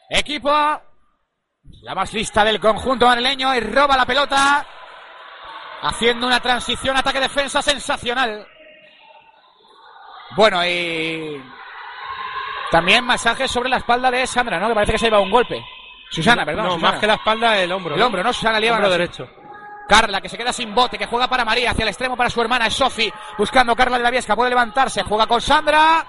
equipo. La más lista del conjunto madrileño. Y roba la pelota. Haciendo una transición ataque-defensa sensacional. Bueno, y también masajes sobre la espalda de Sandra, ¿no? Que parece que se ha llevado un golpe. Susana, perdón. No, Susana. más que la espalda, el hombro. El hombro, ¿no? Susana Lieva. Hombro no. derecho. Carla, que se queda sin bote, que juega para María, hacia el extremo para su hermana, es Sofi, buscando Carla de la Viesca, puede levantarse, juega con Sandra.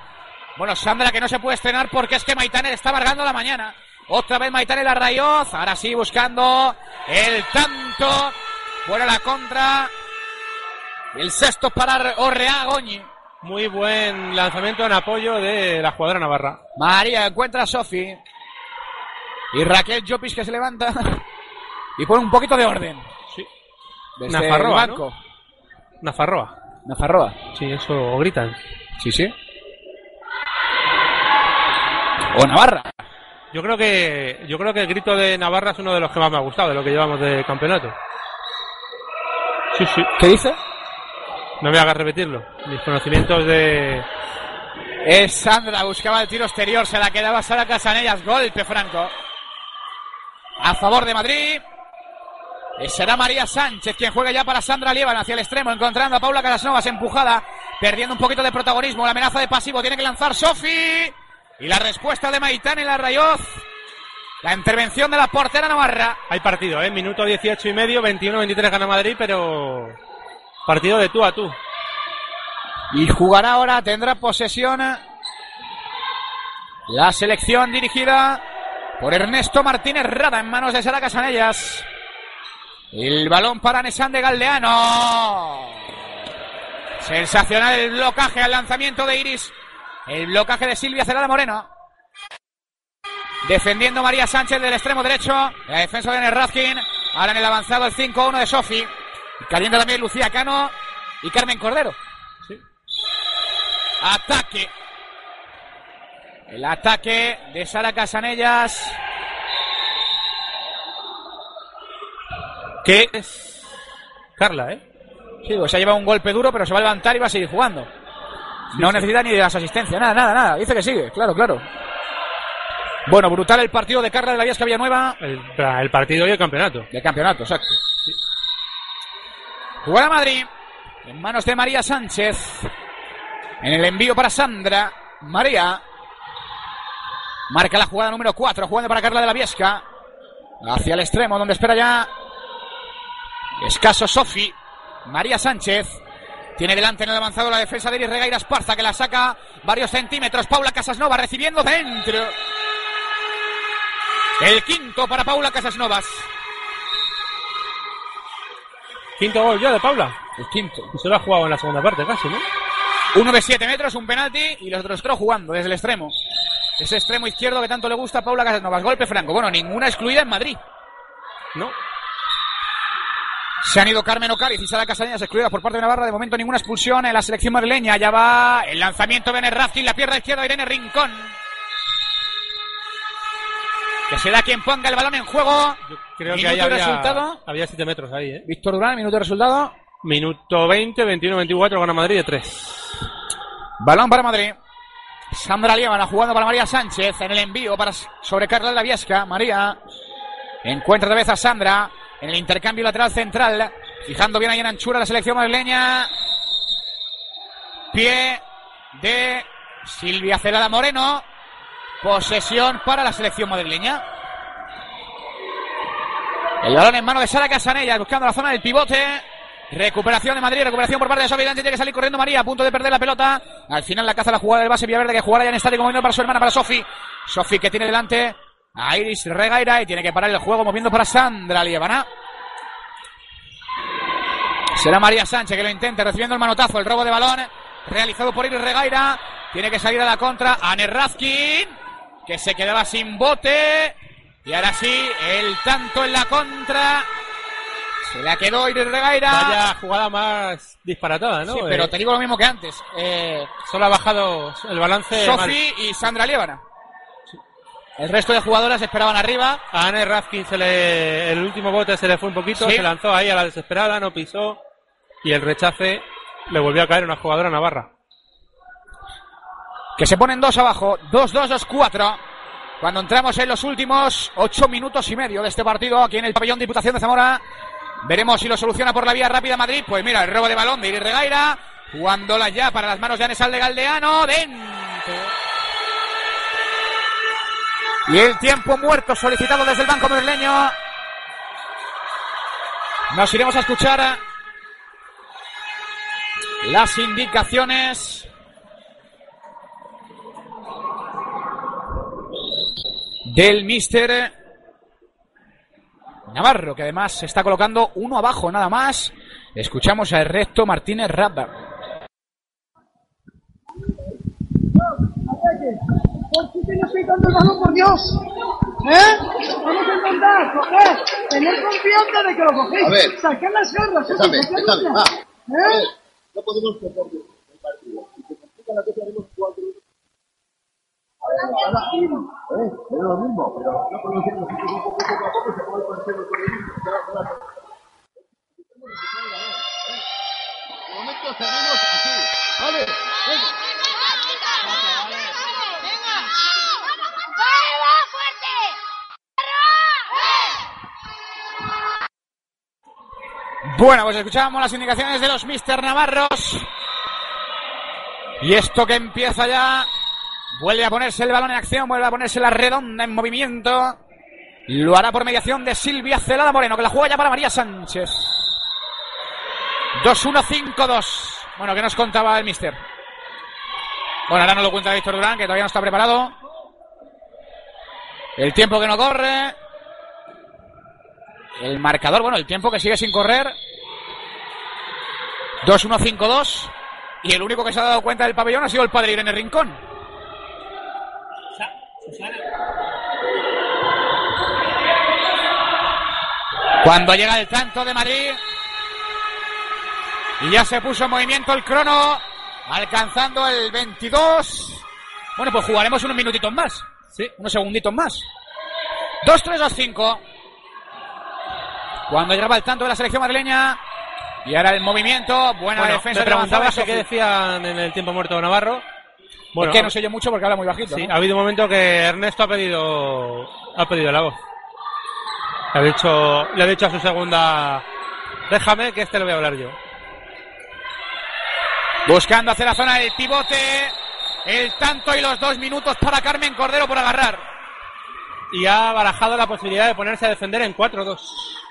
Bueno, Sandra que no se puede estrenar porque es que Maitane le está amargando la mañana. Otra vez Maitane la Rayoz, ahora sí buscando el tanto, fuera la contra. El sexto para Orrea Goñi. Muy buen lanzamiento en apoyo de la jugadora navarra. María encuentra a Sofi. Y Raquel Llopis que se levanta (laughs) y pone un poquito de orden. Desde Nafarroa, el banco. Nafarroa. Nafarroa. Sí, eso gritan. Sí, sí. O Navarra. Yo creo que yo creo que el grito de Navarra es uno de los que más me ha gustado de lo que llevamos de campeonato. Sí, sí. ¿Qué dice? No me hagas repetirlo. Mis conocimientos de Es Sandra, buscaba el tiro exterior, se la quedaba Sara Casanellas, golpe franco. A favor de Madrid. Eh, Será María Sánchez quien juega ya para Sandra Lieban hacia el extremo, encontrando a Paula Casasnovas empujada, perdiendo un poquito de protagonismo. La amenaza de pasivo tiene que lanzar Sofi. Y la respuesta de Maitán y la Rayoz. La intervención de la portera Navarra. Hay partido, ¿eh? Minuto 18 y medio, 21-23 gana Madrid, pero partido de tú a tú. Y jugará ahora, tendrá posesión la selección dirigida por Ernesto Martínez Rada en manos de Sara Casanellas. El balón para Nesan de Galdeano. Sensacional el blocaje al lanzamiento de Iris. El blocaje de Silvia Celada Moreno. Defendiendo María Sánchez del extremo derecho. La defensa de Nerrazkin. Ahora en el avanzado el 5-1 de Sofi. Caliente también Lucía Cano y Carmen Cordero. Ataque. El ataque de Sara Casanellas. Que es Carla, ¿eh? Sí, pues se ha llevado un golpe duro, pero se va a levantar y va a seguir jugando. no sí. necesita ni de las asistencias, nada, nada, nada. Dice que sigue, claro, claro. Bueno, brutal el partido de Carla de la Viesca Villanueva. El, el partido y el campeonato. De campeonato, exacto. Jugar a Madrid. En manos de María Sánchez. En el envío para Sandra. María. Marca la jugada número 4. Jugando para Carla de la Viesca. Hacia el extremo, donde espera ya. Escaso Sofi. María Sánchez. Tiene delante en el avanzado la defensa de Iris Regueira Esparza, que la saca varios centímetros. Paula Casasnova recibiendo dentro. El quinto para Paula Casasnovas. Quinto gol ya de Paula. El quinto. Se lo ha jugado en la segunda parte casi, ¿no? Uno de 7 metros, un penalti y los otros tres jugando desde el extremo. Ese extremo izquierdo que tanto le gusta a Paula Casasnovas. Golpe franco. Bueno, ninguna excluida en Madrid. No. Se han ido Carmen Ocariz y Sara Castañas excluidas por parte de Navarra. De momento ninguna expulsión en la selección madrileña. Ya va el lanzamiento de Nerrazkin, la pierna izquierda de Irene Rincón. Que será quien ponga el balón en juego. Creo que Minuto había, resultado. había 7 metros ahí, ¿eh? Víctor Durán, minuto de resultado. Minuto 20, 21-24, gana Madrid de 3. Balón para Madrid. Sandra Lievana jugando para María Sánchez en el envío para sobre Carla de la Viesca. María encuentra otra vez a Sandra en el intercambio lateral central. Fijando bien ahí en anchura la selección madrileña. Pie de Silvia Celada Moreno. Posesión para la selección madrileña. El balón en mano de Sara Casanella, buscando la zona del pivote. Recuperación de Madrid, recuperación por parte de Sofi Sánchez, tiene que salir corriendo María, a punto de perder la pelota. Al final la caza la jugada del base Villaverde que jugará ya en estadio como para su hermana, para Sofi. Sofi que tiene delante a Iris Regaira y tiene que parar el juego moviendo para Sandra Lievana. Será María Sánchez que lo intente, recibiendo el manotazo, el robo de balón realizado por Iris Regaira. Tiene que salir a la contra Anne Razkin, que se quedaba sin bote. Y ahora sí, el tanto en la contra. Se la quedó Iris Regaira. Vaya jugada más disparatada, ¿no? Sí, pero Eh, te digo lo mismo que antes. Eh, Solo ha bajado el balance. Sofi y Sandra Lievana. El resto de jugadoras esperaban arriba. A Anne Raskin se le, el último bote se le fue un poquito, Sí. se lanzó ahí a la desesperada, no pisó y el rechace le volvió a caer una jugadora navarra. Que se ponen dos abajo. 2-2, 2-4. Cuando entramos en los últimos ocho minutos y medio de este partido aquí en el pabellón Diputación de Zamora. Veremos si lo soluciona por la vía rápida Madrid. Pues mira, el robo de balón de Iris Regaira. Jugándola ya para las manos de Anesal de Galdeano. Dentro. Y el tiempo muerto solicitado desde el banco madrileño. Nos iremos a escuchar las indicaciones del mister Navarro, que además se está colocando uno abajo nada más. Escuchamos a Ernesto Martínez Rabba. ¿Por qué te no estoy dando el balón, por Dios? ¿Eh? Vamos a intentar coger, tener confianza de que lo cogéis. A ver. Sacar las garras, ¿eh? Déjame, déjame, va. A ver, ¿Eh? no podemos perder el partido. Si se complica la cosa, haremos cuatro. Eh, es lo mismo, pero no podemos ir un poco poco a poco, se puede parecer lo que mismo. De momento seguimos así. Vale, venga. Bueno, pues escuchábamos las indicaciones de los Mister Navarros. Y esto que empieza ya. Vuelve a ponerse el balón en acción, vuelve a ponerse la redonda en movimiento. Lo hará por mediación de Silvia Celada Moreno, que la juega ya para María Sánchez. 2-1-5-2. Bueno, ¿qué nos contaba el Mister? Bueno, ahora no lo cuenta Víctor Durán, que todavía no está preparado. El tiempo que no corre. El marcador, bueno, el tiempo que sigue sin correr. 2-1-5-2. Y el único que se ha dado cuenta del pabellón ha sido el padre Irene Rincón. Cuando llega el tanto de Madrid. Y ya se puso en movimiento el crono. Alcanzando el 22. Bueno, pues jugaremos unos minutitos más. Sí, unos segunditos más. 2-3-2-5. Cuando llegaba el tanto de la selección madrileña. Y ahora el movimiento. Buena Bueno, defensa me preguntabas qué decían en el tiempo muerto de Navarro. Bueno, es que no se oye mucho porque habla muy bajito. Sí, ¿no? ha habido un momento que Ernesto ha pedido ha pedido la voz. Le ha dicho, le ha dicho a su segunda, déjame que este lo voy a hablar yo. Buscando hacia la zona del pivote. El tanto y los dos minutos para Carmen Cordero por agarrar. Y ha barajado la posibilidad de ponerse a defender en 4-2.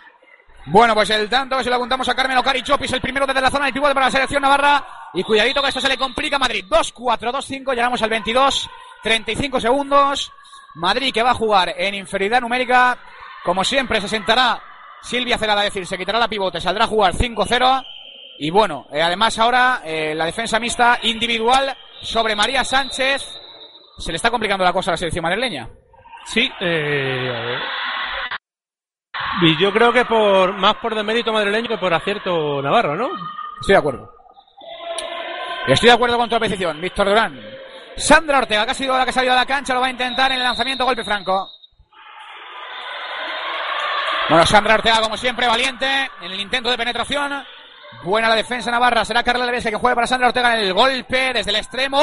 Bueno, pues el tanto que se lo apuntamos a Carmen Ocari Chopis, el primero desde la zona del pivote para la selección navarra. Y cuidadito que esto se le complica a Madrid. 2-4, 2-5, llegamos al 22, 35 segundos. Madrid que va a jugar en inferioridad numérica. Como siempre, se sentará Silvia Celada, decir, se quitará la pivote, saldrá a jugar 5-0. Y bueno, eh, además ahora eh, la defensa mixta individual sobre María Sánchez. Se le está complicando la cosa a la selección madrileña. Sí, eh, y yo creo que por más por demérito madrileño que por acierto navarro, ¿no? Estoy de acuerdo. Estoy de acuerdo con tu apreciación, Víctor Durán. Sandra Ortega, que ha sido la que ha salido a la cancha, lo va a intentar en el lanzamiento, golpe franco. Bueno, Sandra Ortega, como siempre, valiente en el intento de penetración. Buena la defensa navarra. Será Carla Levese que juega para Sandra Ortega en el golpe desde el extremo.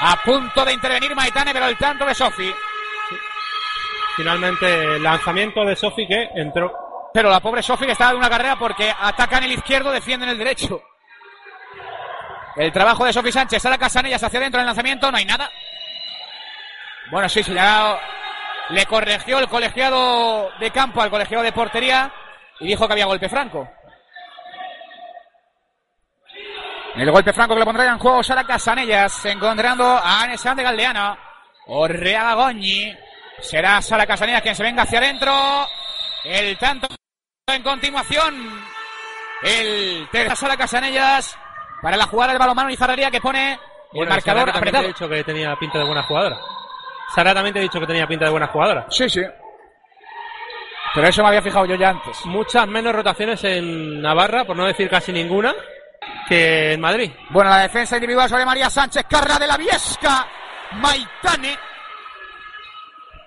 A punto de intervenir Maitane, pero el tanto de Sofi. Finalmente, lanzamiento de Sofi que entró. Pero la pobre Sofi que estaba de una carrera porque atacan el izquierdo, defienden el derecho. El trabajo de Sofi Sánchez, Sara Casanellas hacia adentro en el lanzamiento, no hay nada. Bueno, sí, señalado Le corrigió el colegiado de campo al colegiado de portería y dijo que había golpe franco. El golpe franco que lo pondrá en juego Sara Casanellas, encontrando a Anesan de Galdeano. Orreaga Goñi. Será Sara Casanellas quien se venga hacia adentro. El tanto en continuación. El tercer Sara Casanellas para la jugada de balonmano y Zarrería que pone el Bueno, marcador Sara también te apretado. he dicho que tenía pinta de buena jugadora. Sara también te he dicho que tenía pinta de buena jugadora. Sí, sí. Pero eso me había fijado yo ya antes. Muchas menos rotaciones en Navarra, por no decir casi ninguna, que en Madrid. Bueno, la defensa individual sobre María Sánchez, Carla de la Viesca, Maitane,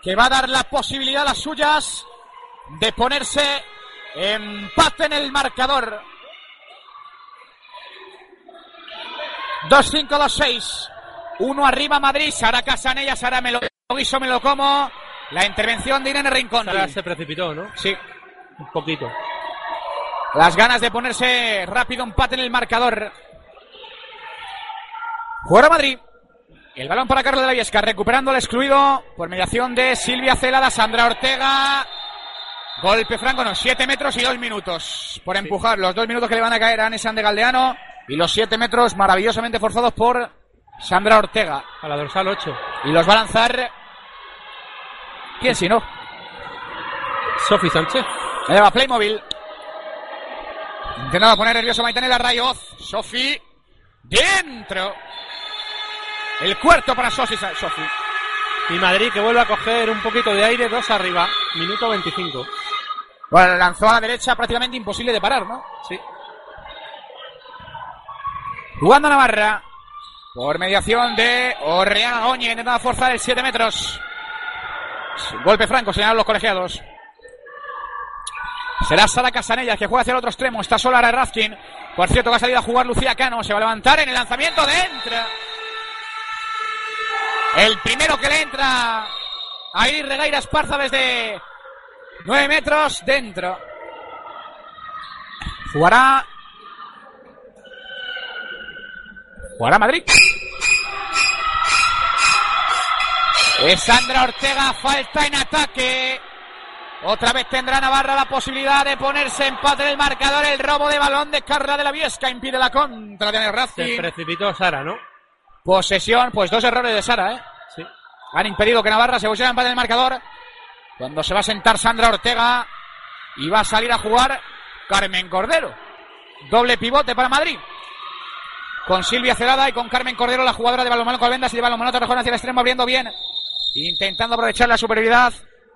que va a dar la posibilidad a las suyas de ponerse empate en el marcador. 2-5-2-6. Uno arriba Madrid, Sara Casanella, Sara me lo guiso, me lo como. La intervención de Irene Rincón. Sara se precipitó, ¿no? Sí. Un poquito. Las ganas de ponerse rápido empate en el marcador. Juega Madrid. El balón para Carlos de la Viesca, recuperando el excluido por mediación de Silvia Celada, Sandra Ortega. Golpe franco, no, 7 metros y 2 minutos por empujar. Los 2 minutos que le van a caer a Anesan de Galdeano y los 7 metros maravillosamente forzados por Sandra Ortega. A la dorsal 8. Y los va a lanzar. ¿Quién si no? Sofi Sánchez. Ahí va Playmobil. Intentando poner nervioso Maitane la Rayoz. Sofi. Dentro. El cuarto para Sofi. Y Madrid que vuelve a coger un poquito de aire, dos arriba. Minuto 25. Bueno, lanzó a la derecha prácticamente imposible de parar, ¿no? Sí. Jugando Navarra. Por mediación de Orreaga Goñi. Intentando forzar el 7 metros. Golpe franco, señalan los colegiados. Será Sara Casanellas que juega hacia el otro extremo. Está sola Ara Razkin. Por cierto, va a salir a jugar Lucía Cano. Se va a levantar en el lanzamiento dentro. El primero que le entra a Iris Regueira Esparza desde 9 metros dentro. Jugará. Jugará Madrid. Es Sandra Ortega, falta en ataque. Otra vez tendrá Navarra la posibilidad de ponerse empate en el marcador. El robo de balón de Carla de la Viesca impide la contra de Se Racing. precipitó Sara, ¿no? Posesión, pues dos errores de Sara, ¿eh? Sí. Han impedido que Navarra se pusiera empate en el marcador. Cuando se va a sentar Sandra Ortega y va a salir a jugar Carmen Cordero. Doble pivote para Madrid. Con Silvia Celada y con Carmen Cordero, la jugadora de balonmano con vendas y de balonmano Torrejón hacia el extremo, abriendo bien. Intentando aprovechar la superioridad.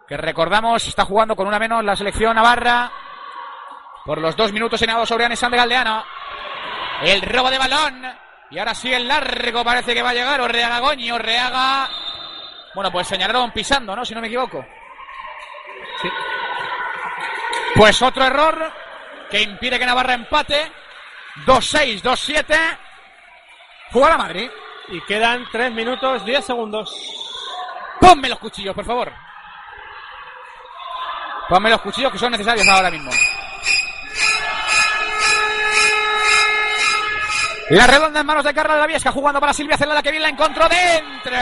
Que recordamos, está jugando con una menos la selección Navarra. Por los dos minutos señalados sobre Anesan de Galdeano. El robo de balón. Y ahora sí el largo parece que va a llegar. Orreaga Goñi, Orreaga. Bueno, pues señalaron pisando, ¿no? Si no me equivoco. Sí. Pues otro error que impide que Navarra empate. 2-6, 2-7. Juega la Madrid. Y quedan 3 minutos 10 segundos. Ponme los cuchillos, por favor. Ponme los cuchillos que son necesarios ahora mismo. La redonda en manos de Carla de la Viesca jugando para Silvia Celada que bien la encontró dentro.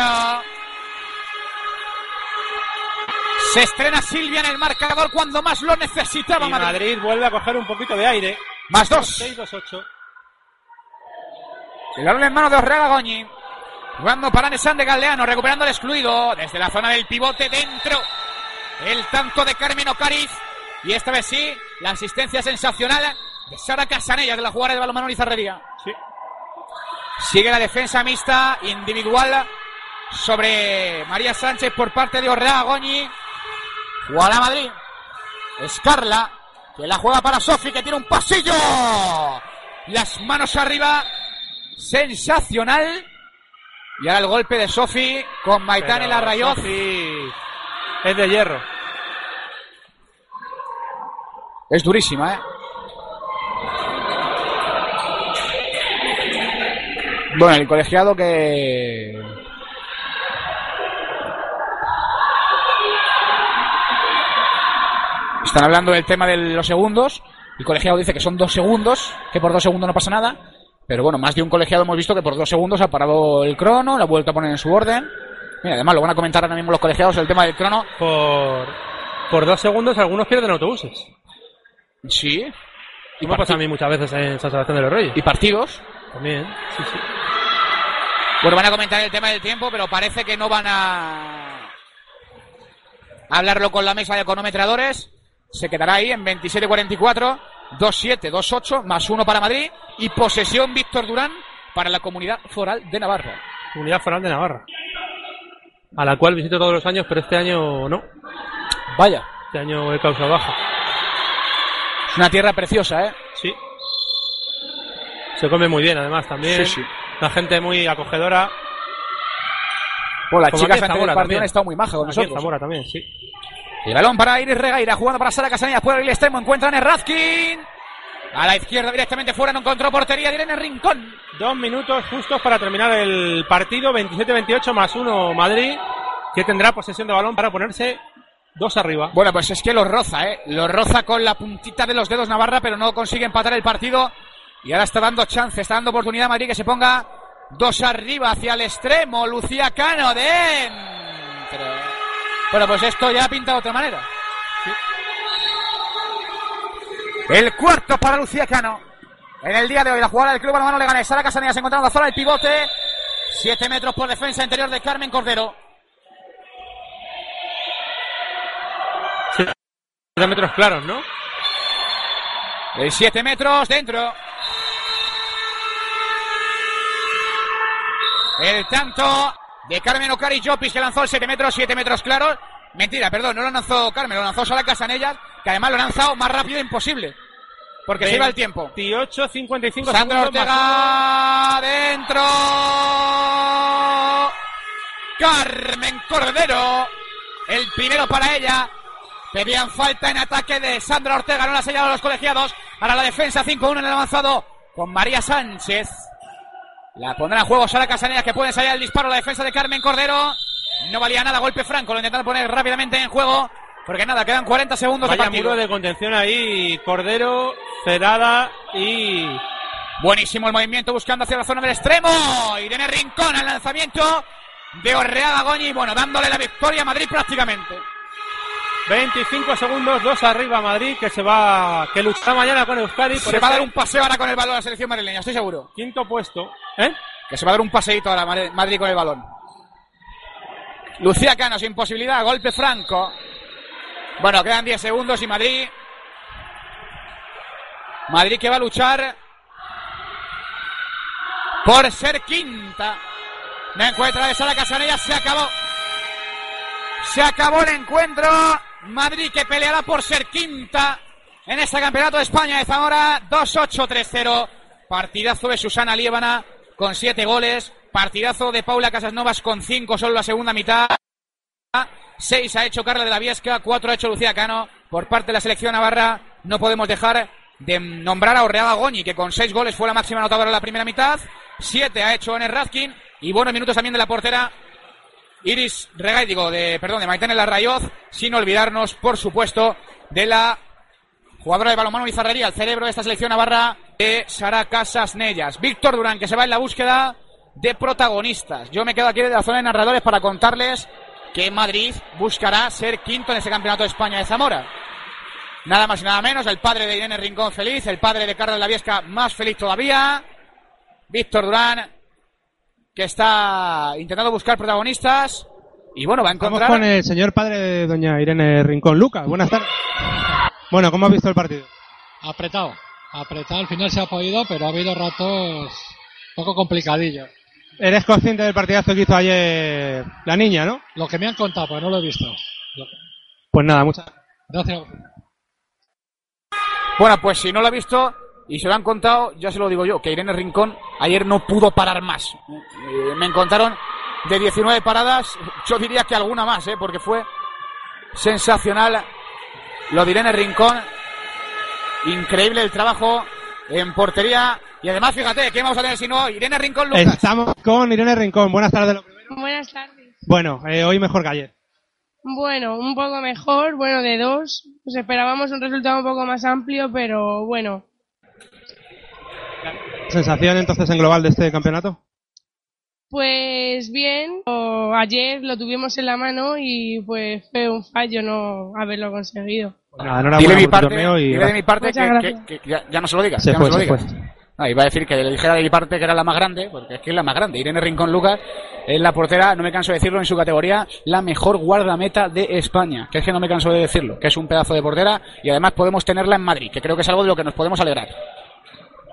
Se estrena Silvia en el marcador cuando más lo necesitaba Y Madrid. Madrid vuelve a coger un poquito de aire. Más dos. 6, 2, 8. El balón en manos de Orrega Goñi. Jugando para Nesan de Galdeano, recuperando el excluido desde la zona del pivote dentro. El tanto de Carmen Ocariz. Y esta vez sí, la asistencia sensacional de Sara Casanellas de la jugada de balonmano Lizarrería. Sigue la defensa mixta individual sobre María Sánchez por parte de Orrea Goñi. Juega Madrid. Es Carla, que la juega para Sofi, que tiene un pasillo. Las manos arriba. Sensacional. Y ahora el golpe de Sofi con Maitán en la Rayoz. Es de hierro. Es durísima, ¿eh? Bueno, el colegiado que... Están hablando del tema de los segundos. El colegiado dice que son dos segundos, que por dos segundos no pasa nada. Pero bueno, más de un colegiado hemos visto que por dos segundos ha parado el crono, lo ha vuelto a poner en su orden. Mira, además lo van a comentar ahora mismo los colegiados el tema del crono. Por, por dos segundos algunos pierden autobuses. Sí. Y me pasa a mí muchas veces en San Sebastián de los Reyes. ¿Y partidos? También, sí, sí. Bueno, van a comentar el tema del tiempo, pero parece que no van a hablarlo con la mesa de cronometradores. Se quedará ahí en 27-44, 2-7, 2-8, más uno para Madrid y posesión Víctor Durán para la comunidad foral de Navarra. Comunidad Foral de Navarra. A la cual visito todos los años, pero este año no. Vaya. Este año he causado baja. Es una tierra preciosa, ¿eh? Sí. Se come muy bien, además, también. Sí, sí. La gente muy acogedora. Bueno, las chicas aquí en antes del Zamora partido también. han estado muy majas con Aquí en nosotros. Zamora también, sí. El balón para Iris Regaira, jugando para Sara Casanellas por el extremo, encuentran a Razkin. A la izquierda directamente fuera, no encontró portería, Irene Rincón. Dos minutos justos para terminar el partido. 27-28 más uno Madrid, que tendrá posesión de balón para ponerse dos arriba. Bueno, pues es que lo roza, ¿eh? Lo roza con la puntita de los dedos Navarra, pero no consigue empatar el partido. Y ahora está dando chance, está dando oportunidad a Madrid que se ponga dos arriba hacia el extremo. Lucía Cano dentro. Bueno, pues esto ya pinta de otra manera. El cuarto para Lucía Cano. En el día de hoy, la jugada del club Balonmano le gana Sara Casanellas encontrando la zona del pivote. Siete metros por defensa interior de Carmen Cordero. Siete metros claros, ¿no? De 7 metros dentro. El tanto de Carmen Ocari Jopis que lanzó el 7 metros, 7 metros claros. Mentira, perdón, no lo lanzó Carmen, lo lanzó Sara Casanellas, que además lo ha lanzado más rápido imposible. Porque se iba el tiempo. 28, 55 Sandra Ortega dentro. Carmen Cordero. El primero para ella. Pedían falta en ataque de Sandra Ortega, no la ha sellado los colegiados. Ahora la defensa 5-1 en el avanzado con María Sánchez. La pondrá en juego Sara Casanellas que puede ensayar el disparo la defensa de Carmen Cordero. No valía nada, golpe franco, lo intentaron poner rápidamente en juego. Porque nada, quedan 40 segundos de Vaya partido. muro de contención ahí. Cordero, Cerada y. Buenísimo el movimiento buscando hacia la zona del extremo. Irene Rincón al lanzamiento de Orreaga Goñi. Bueno, dándole la victoria a Madrid prácticamente. 25 segundos, dos arriba Madrid, que se va. que luchará mañana con Euskadi. Se va a dar un paseo ahora con el balón a la selección madrileña, estoy seguro. Quinto puesto. ¿Eh? Que se va a dar un paseíto ahora Madrid- Madrid con el balón. Lucía Cano sin posibilidad, golpe franco. Bueno, quedan 10 segundos y Madrid. Madrid que va a luchar por ser quinta. No encuentra de Sara Casanella, se acabó. Se acabó el encuentro. Madrid que peleará por ser quinta en este campeonato de España de Zamora. 2-8-3-0. Partidazo de Susana Liébana con 7 goles. Partidazo de Paula Casasnovas con 5 solo la segunda mitad. 6 ha hecho Carla de la Viesca, 4 ha hecho Lucía Cano. Por parte de la selección navarra no podemos dejar de nombrar a Orreaga Goñi, que con 6 goles fue la máxima anotadora en la primera mitad. 7 ha hecho Ener Razkin. Y buenos minutos también de la portera Iris Regay, digo, de, perdón, de Maitene Larrayoz, sin olvidarnos, por supuesto, de la jugadora de balonmano y el cerebro de esta selección navarra, de Sara Casas Nellas. Víctor Durán, que se va en la búsqueda de protagonistas. Yo me quedo aquí de la zona de narradores para contarles que Madrid buscará ser quinto en ese campeonato de España de Zamora. Nada más y nada menos, el padre de Irene Rincón feliz, el padre de Carlos Laviesca más feliz todavía. Víctor Durán, que está intentando buscar protagonistas. Y bueno, va a Vamos encontrar. con el señor padre de doña Irene Rincón. Lucas, buenas tardes. Bueno, ¿cómo has visto el partido? Apretado, apretado, al final se ha podido, pero ha habido ratos poco complicadillos. Eres consciente del partidazo que hizo ayer la niña, ¿no? Lo que me han contado, pues no lo he visto. Pues nada, muchas Gracias. Bueno, pues si no lo ha visto y se lo han contado, ya se lo digo yo, que Irene Rincón ayer no pudo parar más. Eh, me encontraron de 19 paradas, yo diría que alguna más, ¿eh? porque fue sensacional lo de Irene Rincón. Increíble el trabajo en portería. Y además, fíjate, ¿qué vamos a tener si no? Irene Rincón, Lucas. Estamos con Irene Rincón. Buenas tardes. Buenas tardes. Bueno, eh, hoy mejor que ayer. Bueno, un poco mejor, bueno, de dos. Pues esperábamos un resultado un poco más amplio, pero bueno. ¿Sensación entonces en global de este campeonato? Pues bien, o ayer lo tuvimos en la mano y pues fue un fallo no haberlo conseguido. Nada, enhorabuena Dile, mi parte, torneo y dile de mi parte que, gracias. que- que ya, ya no se lo digas. Se ya fue, no se lo se digas. fue. Iba a decir que le dijera de mi parte que era la más grande, porque es que es la más grande. Irene Rincón Lucas es la portera, no me canso de decirlo en su categoría, la mejor guardameta de España. Que es que no me canso de decirlo, que es un pedazo de portera y además podemos tenerla en Madrid, que creo que es algo de lo que nos podemos alegrar.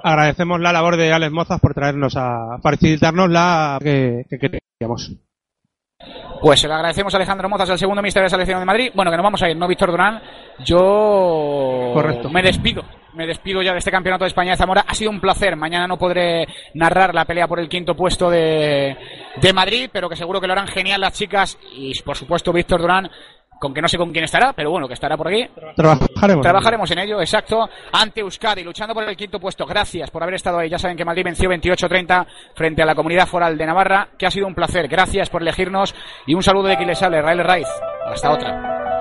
Agradecemos la labor de Alex Mozas por traernos a facilitarnos la que, que queríamos. Pues se lo agradecemos a Alejandro Mozas, el segundo mister de selección de Madrid. Bueno, que nos vamos a ir, ¿no, Víctor Durán? Yo Correcto. me despido. Me despido ya de este campeonato de España de Zamora. Ha sido un placer. Mañana no podré narrar la pelea por el quinto puesto de, de Madrid, pero que seguro que lo harán genial las chicas. Y por supuesto, Víctor Durán, con que no sé con quién estará, pero bueno, que estará por aquí. Trabajaremos. Trabajaremos en ello, exacto. Ante Euskadi, luchando por el quinto puesto. Gracias por haber estado ahí. Ya saben que Madrid venció 28-30 frente a la comunidad foral de Navarra, que ha sido un placer. Gracias por elegirnos y un saludo de quien les sale, Rael Raiz. Hasta otra.